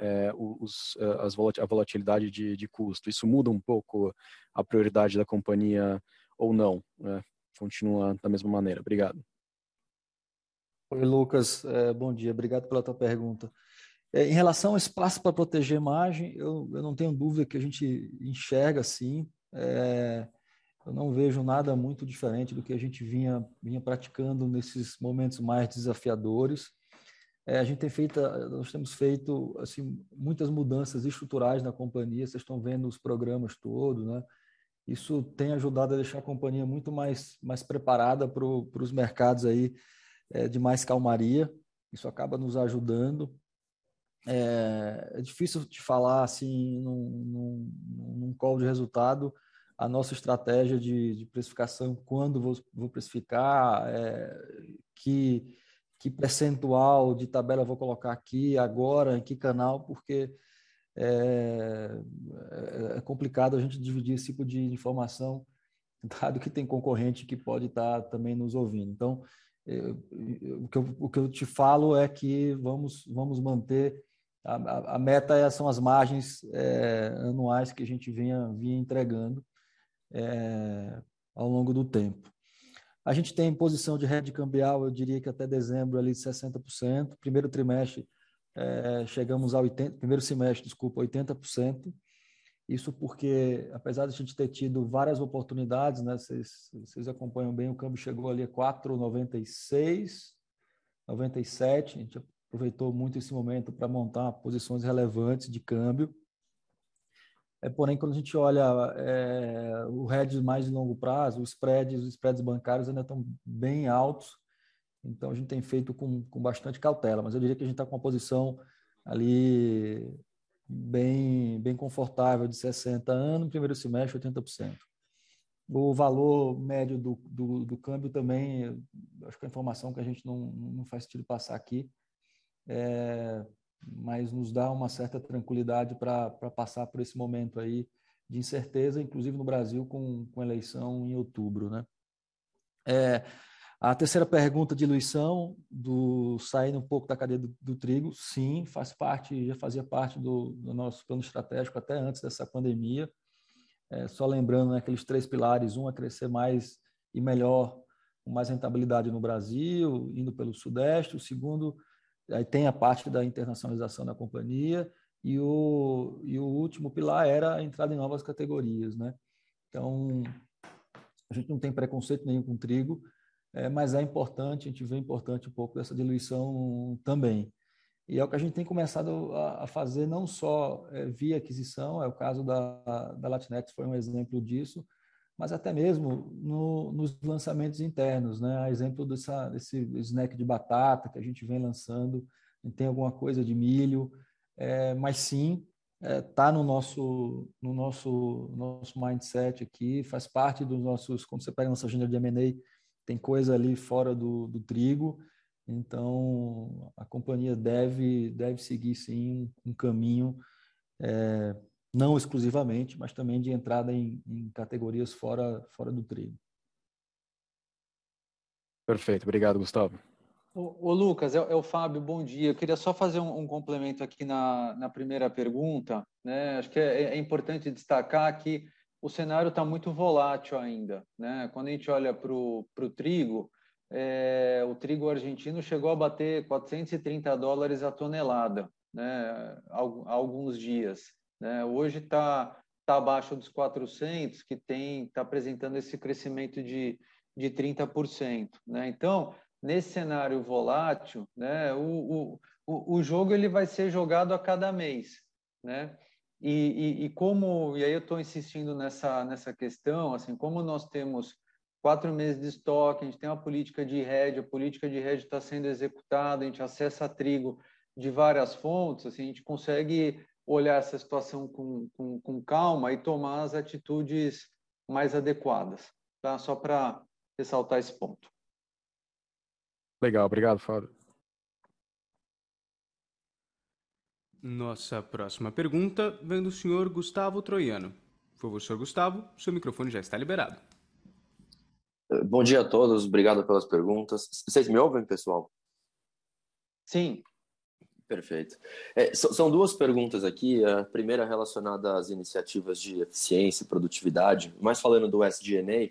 F: é, os, as a volatilidade de, de, custo. Isso muda um pouco a prioridade da companhia ou não? Né? Continua da mesma maneira. Obrigado.
B: Oi, Lucas. É, bom dia. Obrigado pela tua pergunta. É, em relação ao espaço para proteger margem, eu, eu, não tenho dúvida que a gente enxerga assim. É, eu não vejo nada muito diferente do que a gente vinha, vinha praticando nesses momentos mais desafiadores. É, a gente tem feito, nós temos feito assim muitas mudanças estruturais na companhia. Vocês estão vendo os programas todos, né? Isso tem ajudado a deixar a companhia muito mais mais preparada para os mercados aí é, de mais calmaria. Isso acaba nos ajudando. É, é difícil de falar assim num, num, num call de resultado a nossa estratégia de, de precificação, quando vou, vou precificar, é, que, que percentual de tabela vou colocar aqui, agora, em que canal, porque é, é, é complicado a gente dividir esse tipo de informação, dado que tem concorrente que pode estar também nos ouvindo. Então, eu, o, que eu, o que eu te falo é que vamos, vamos manter a, a, meta é, são as margens é, anuais que a gente vinha, vinha entregando é, ao longo do tempo. A gente tem posição de rede cambial, eu diria que até dezembro ali de 60%. Primeiro trimestre é, chegamos a 80%, primeiro semestre, desculpa, 80%. Isso porque, apesar de a gente ter tido várias oportunidades, né, vocês, vocês acompanham bem, o câmbio chegou ali a 4,96, 97, a gente aproveitou muito esse momento para montar posições relevantes de câmbio. É, porém, quando a gente olha é, o hedge mais de longo prazo, os spreads, os spreads bancários ainda estão bem altos, então a gente tem feito com, com bastante cautela, mas eu diria que a gente está com uma posição ali bem, bem confortável de 60 anos, primeiro semestre 80%. O valor médio do, do, do câmbio também, acho que é informação que a gente não, não faz sentido passar aqui, é, mas nos dá uma certa tranquilidade para passar por esse momento aí de incerteza, inclusive no Brasil com, com eleição em outubro, né? É, a terceira pergunta de Luição, do saindo um pouco da cadeia do, do, trigo, sim, faz parte, já fazia parte do, do, nosso plano estratégico até antes dessa pandemia. É, só lembrando né, aqueles três pilares: um é crescer mais e melhor, com mais rentabilidade no Brasil, indo pelo Sudeste. O segundo, aí tem a parte da internacionalização da companhia. E o, e o último pilar era a entrada em novas categorias. Né? Então, a gente não tem preconceito nenhum com trigo, é, mas é importante, a gente vê importante um pouco dessa diluição também. E é o que a gente tem começado a, a fazer, não só é, via aquisição, é o caso da, da Latinex, foi um exemplo disso, mas até mesmo no, nos lançamentos internos, né? A exemplo dessa, desse snack de batata que a gente vem lançando, tem alguma coisa de milho, é, mas sim está é, tá no nosso no nosso nosso mindset aqui, faz parte dos nossos, quando você pega nossa agenda de M&A, tem coisa ali fora do, do trigo, então a companhia deve, deve seguir sim um caminho, é, não exclusivamente, mas também de entrada em, em categorias fora, fora do trigo.
F: Perfeito, obrigado, Gustavo.
C: Ô, ô Lucas, é, é, o Fábio, bom dia. Eu queria só fazer um, um complemento aqui na, na primeira pergunta. Né? Acho que é, é importante destacar que o cenário está muito volátil ainda. Né? Quando a gente olha para o trigo, é, o trigo argentino chegou a bater 430 dólares a tonelada né? há, alguns dias. Né? Hoje está tá abaixo dos 400, que está apresentando esse crescimento de, de 30%. Né? Então, nesse cenário volátil, né, o, o, o jogo ele vai ser jogado a cada mês. Né? E, e, e, como, e aí eu estou insistindo nessa, nessa questão, assim, como nós temos quatro meses de estoque, a gente tem uma política de rede, a política de rede está sendo executada, a gente acessa trigo de várias fontes, assim, a gente consegue olhar essa situação com, com, com calma e tomar as atitudes mais adequadas, tá? Só para ressaltar esse ponto.
F: Legal, obrigado, Fábio.
A: Nossa próxima pergunta vem do senhor Gustavo Troiano. Por favor, senhor Gustavo, seu microfone já está liberado.
G: Bom dia a todos, obrigado pelas perguntas. Vocês me ouvem, pessoal?
C: Sim.
G: Perfeito. É, são duas perguntas aqui. A primeira relacionada às iniciativas de eficiência e produtividade, mais falando do SG&A.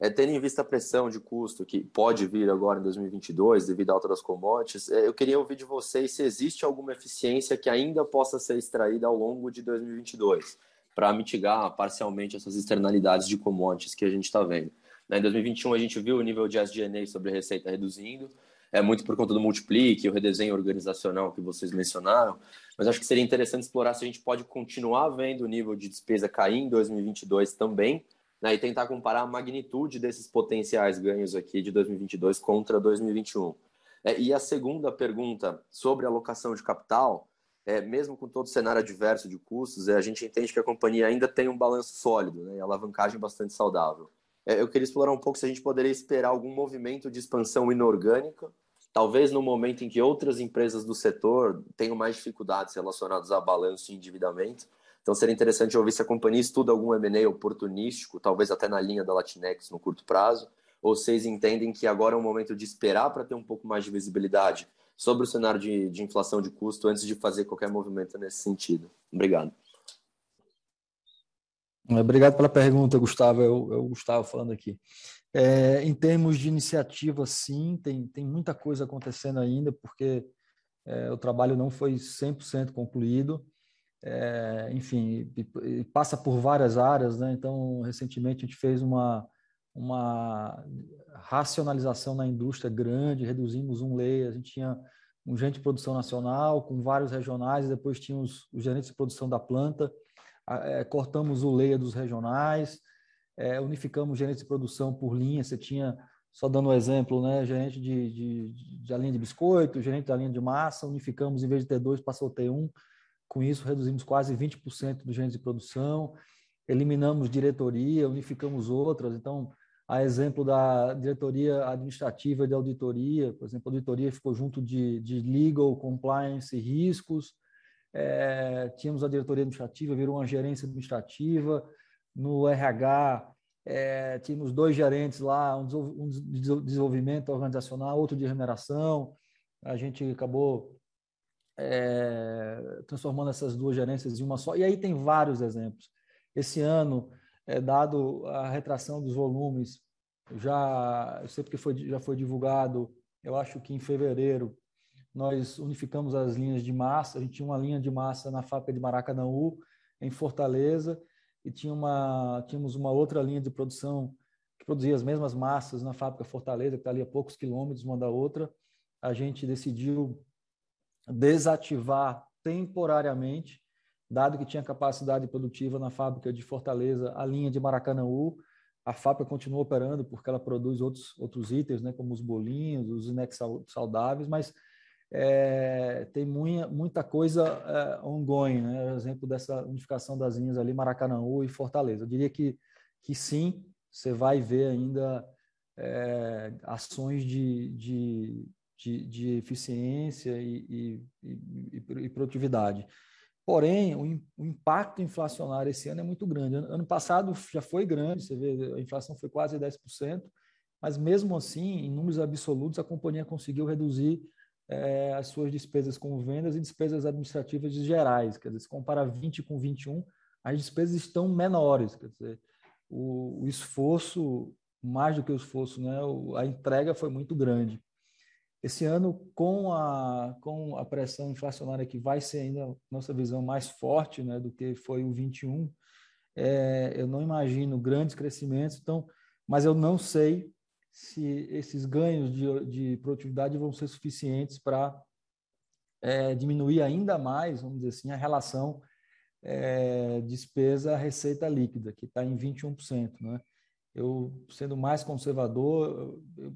G: É, tendo em vista a pressão de custo que pode vir agora em 2022 devido à alta das commodities, é, eu queria ouvir de vocês se existe alguma eficiência que ainda possa ser extraída ao longo de 2022 para mitigar parcialmente essas externalidades de commodities que a gente está vendo. Né, em 2021 a gente viu o nível de SG&A sobre receita reduzindo, é muito por conta do multiplique, o redesenho organizacional que vocês mencionaram, mas acho que seria interessante explorar se a gente pode continuar vendo o nível de despesa cair em 2022 também, né, e tentar comparar a magnitude desses potenciais ganhos aqui de 2022 contra 2021. É, e a segunda pergunta sobre alocação de capital, é, mesmo com todo o cenário adverso de custos, é, a gente entende que a companhia ainda tem um balanço sólido né, e alavancagem bastante saudável. É, eu queria explorar um pouco se a gente poderia esperar algum movimento de expansão inorgânica, talvez no momento em que outras empresas do setor tenham mais dificuldades relacionadas a balanço e endividamento, então seria interessante ouvir se a companhia estuda algum M&A oportunístico, talvez até na linha da Latinex no curto prazo, ou vocês entendem que agora é um momento de esperar para ter um pouco mais de visibilidade sobre o cenário de, de inflação de custo antes de fazer qualquer movimento nesse sentido? Obrigado.
B: Obrigado pela pergunta, Gustavo. É o, Gustavo falando aqui. É, em termos de iniciativa, sim, tem, tem muita coisa acontecendo ainda, porque é, o trabalho não foi 100% concluído é, enfim, passa por várias áreas, né? Então, recentemente a gente fez uma, uma racionalização na indústria grande, reduzimos um lei, a gente tinha um gerente de produção nacional com vários regionais, e depois tinha os, os gerentes de produção da planta. É, cortamos o leia dos regionais, é, unificamos gerentes de produção por linha. Você tinha, só dando um exemplo, né, gerente de, de, de, linha de biscoito, gerente da linha de massa, unificamos, em vez de ter dois, passou a ter um. Com isso, reduzimos quase 20% dos gerentes de produção, eliminamos diretoria, unificamos outras. Então, a exemplo da diretoria administrativa de auditoria, por exemplo, a auditoria ficou junto de, de legal, compliance e riscos, é, tínhamos a diretoria administrativa, virou uma gerência administrativa, no RH é, tínhamos dois gerentes lá, um de desenvolvimento organizacional, outro de remuneração, a gente acabou é, transformando essas duas gerências em uma só, e aí tem vários exemplos. Esse ano, é, dado a retração dos volumes, já sei porque foi, já foi divulgado, eu acho que em fevereiro nós unificamos as linhas de massa. A gente tinha uma linha de massa na fábrica de Maracanãú, em Fortaleza, e tinha uma, tínhamos uma outra linha de produção que produzia as mesmas massas na fábrica Fortaleza, que está ali a poucos quilômetros uma da outra. A gente decidiu desativar temporariamente, dado que tinha capacidade produtiva na fábrica de Fortaleza, a linha de Maracanãú. A fábrica continua operando porque ela produz outros, outros itens, né, como os bolinhos, os snacks saudáveis, mas é, tem muita, muita coisa é, ongoing, né? exemplo dessa unificação das linhas ali, Maracanãú e Fortaleza. Eu diria que, que sim, você vai ver ainda é, ações de, de, de, de eficiência e, e, e, e, produtividade. Porém, o, o, impacto inflacionário esse ano é muito grande. Ano passado já foi grande, você vê, a inflação foi quase 10%, mas mesmo assim, em números absolutos, a companhia conseguiu reduzir é, as suas despesas com vendas e despesas administrativas gerais. Quer dizer, se compara 20 com 21, as despesas estão menores. Quer dizer, o, o esforço, mais do que o esforço, né, a entrega foi muito grande. Esse ano, com a, com a pressão inflacionária que vai ser ainda, nossa visão, mais forte né, do que foi o 21, é, eu não imagino grandes crescimentos, então, mas eu não sei se esses ganhos de, de produtividade vão ser suficientes para é, diminuir ainda mais, vamos dizer assim, a relação é, despesa-receita líquida, que está em 21%. Né? Eu, sendo mais conservador, eu,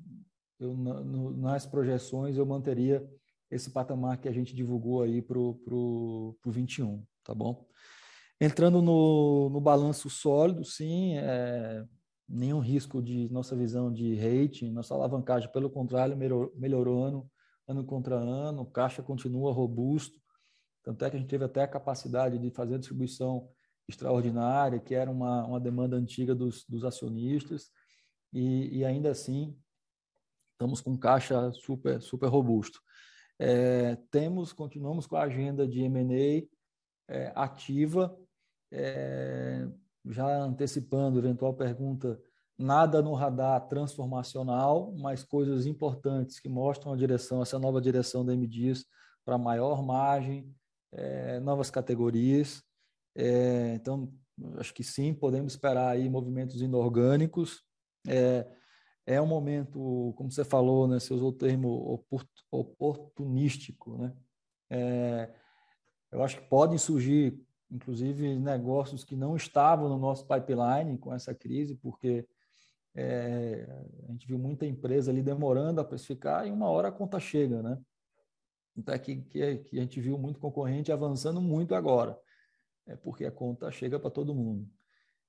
B: eu no, nas projeções, eu manteria esse patamar que a gente divulgou aí para o 21, tá bom? Entrando no, no balanço sólido, sim, é, nenhum risco de nossa visão de rating, nossa alavancagem, pelo contrário, melhorou, melhorou ano, ano contra ano, o caixa continua robusto, tanto é que a gente teve até a capacidade de fazer a distribuição extraordinária, que era uma, uma demanda antiga dos, dos acionistas, e, e ainda assim estamos com caixa super, super robusto. É, temos, continuamos com a agenda de M&A é, ativa, é, já antecipando eventual pergunta, nada no radar transformacional, mas coisas importantes que mostram a direção, essa nova direção da MDIS para maior margem, é, novas categorias. É, então, acho que sim, podemos esperar aí movimentos inorgânicos. É, é um momento, como você falou, né, você usou o termo oportunístico, né? É, eu acho que podem surgir inclusive negócios que não estavam no nosso pipeline com essa crise, porque é, a gente viu muita empresa ali demorando a precificar e uma hora a conta chega, né? Então é que, que, que a gente viu muito concorrente avançando muito agora, é porque a conta chega para todo mundo.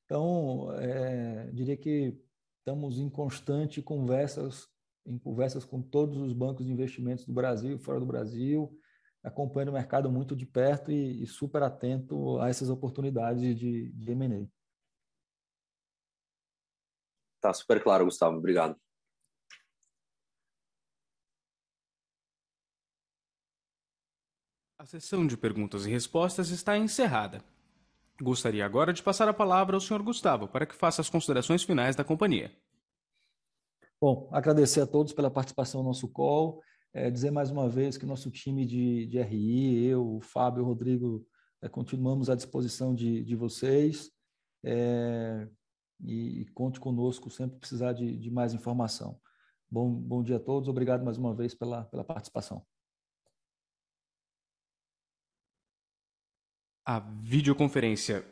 B: Então, é, diria que estamos em constante conversas, em conversas com todos os bancos de investimentos do Brasil e fora do Brasil, acompanhando o mercado muito de perto e, e super atento a essas oportunidades de, de M&A.
G: Tá super claro, Gustavo. Obrigado.
A: A sessão de perguntas e respostas está encerrada. Gostaria agora de passar a palavra ao Sr. Gustavo para que faça as considerações finais da companhia.
B: Bom, agradecer a todos pela participação no nosso call. É, dizer mais uma vez que nosso time de, de RI, eu, o Fábio, o Rodrigo, é, continuamos à disposição de, de vocês é, e, e, conte conosco sempre precisar de, de mais informação. Bom, bom dia a todos, obrigado mais uma vez pela, pela participação.
A: A videoconferência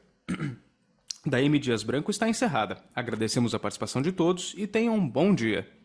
A: da M. Dias Branco está encerrada. Agradecemos a participação de todos e tenham um bom dia.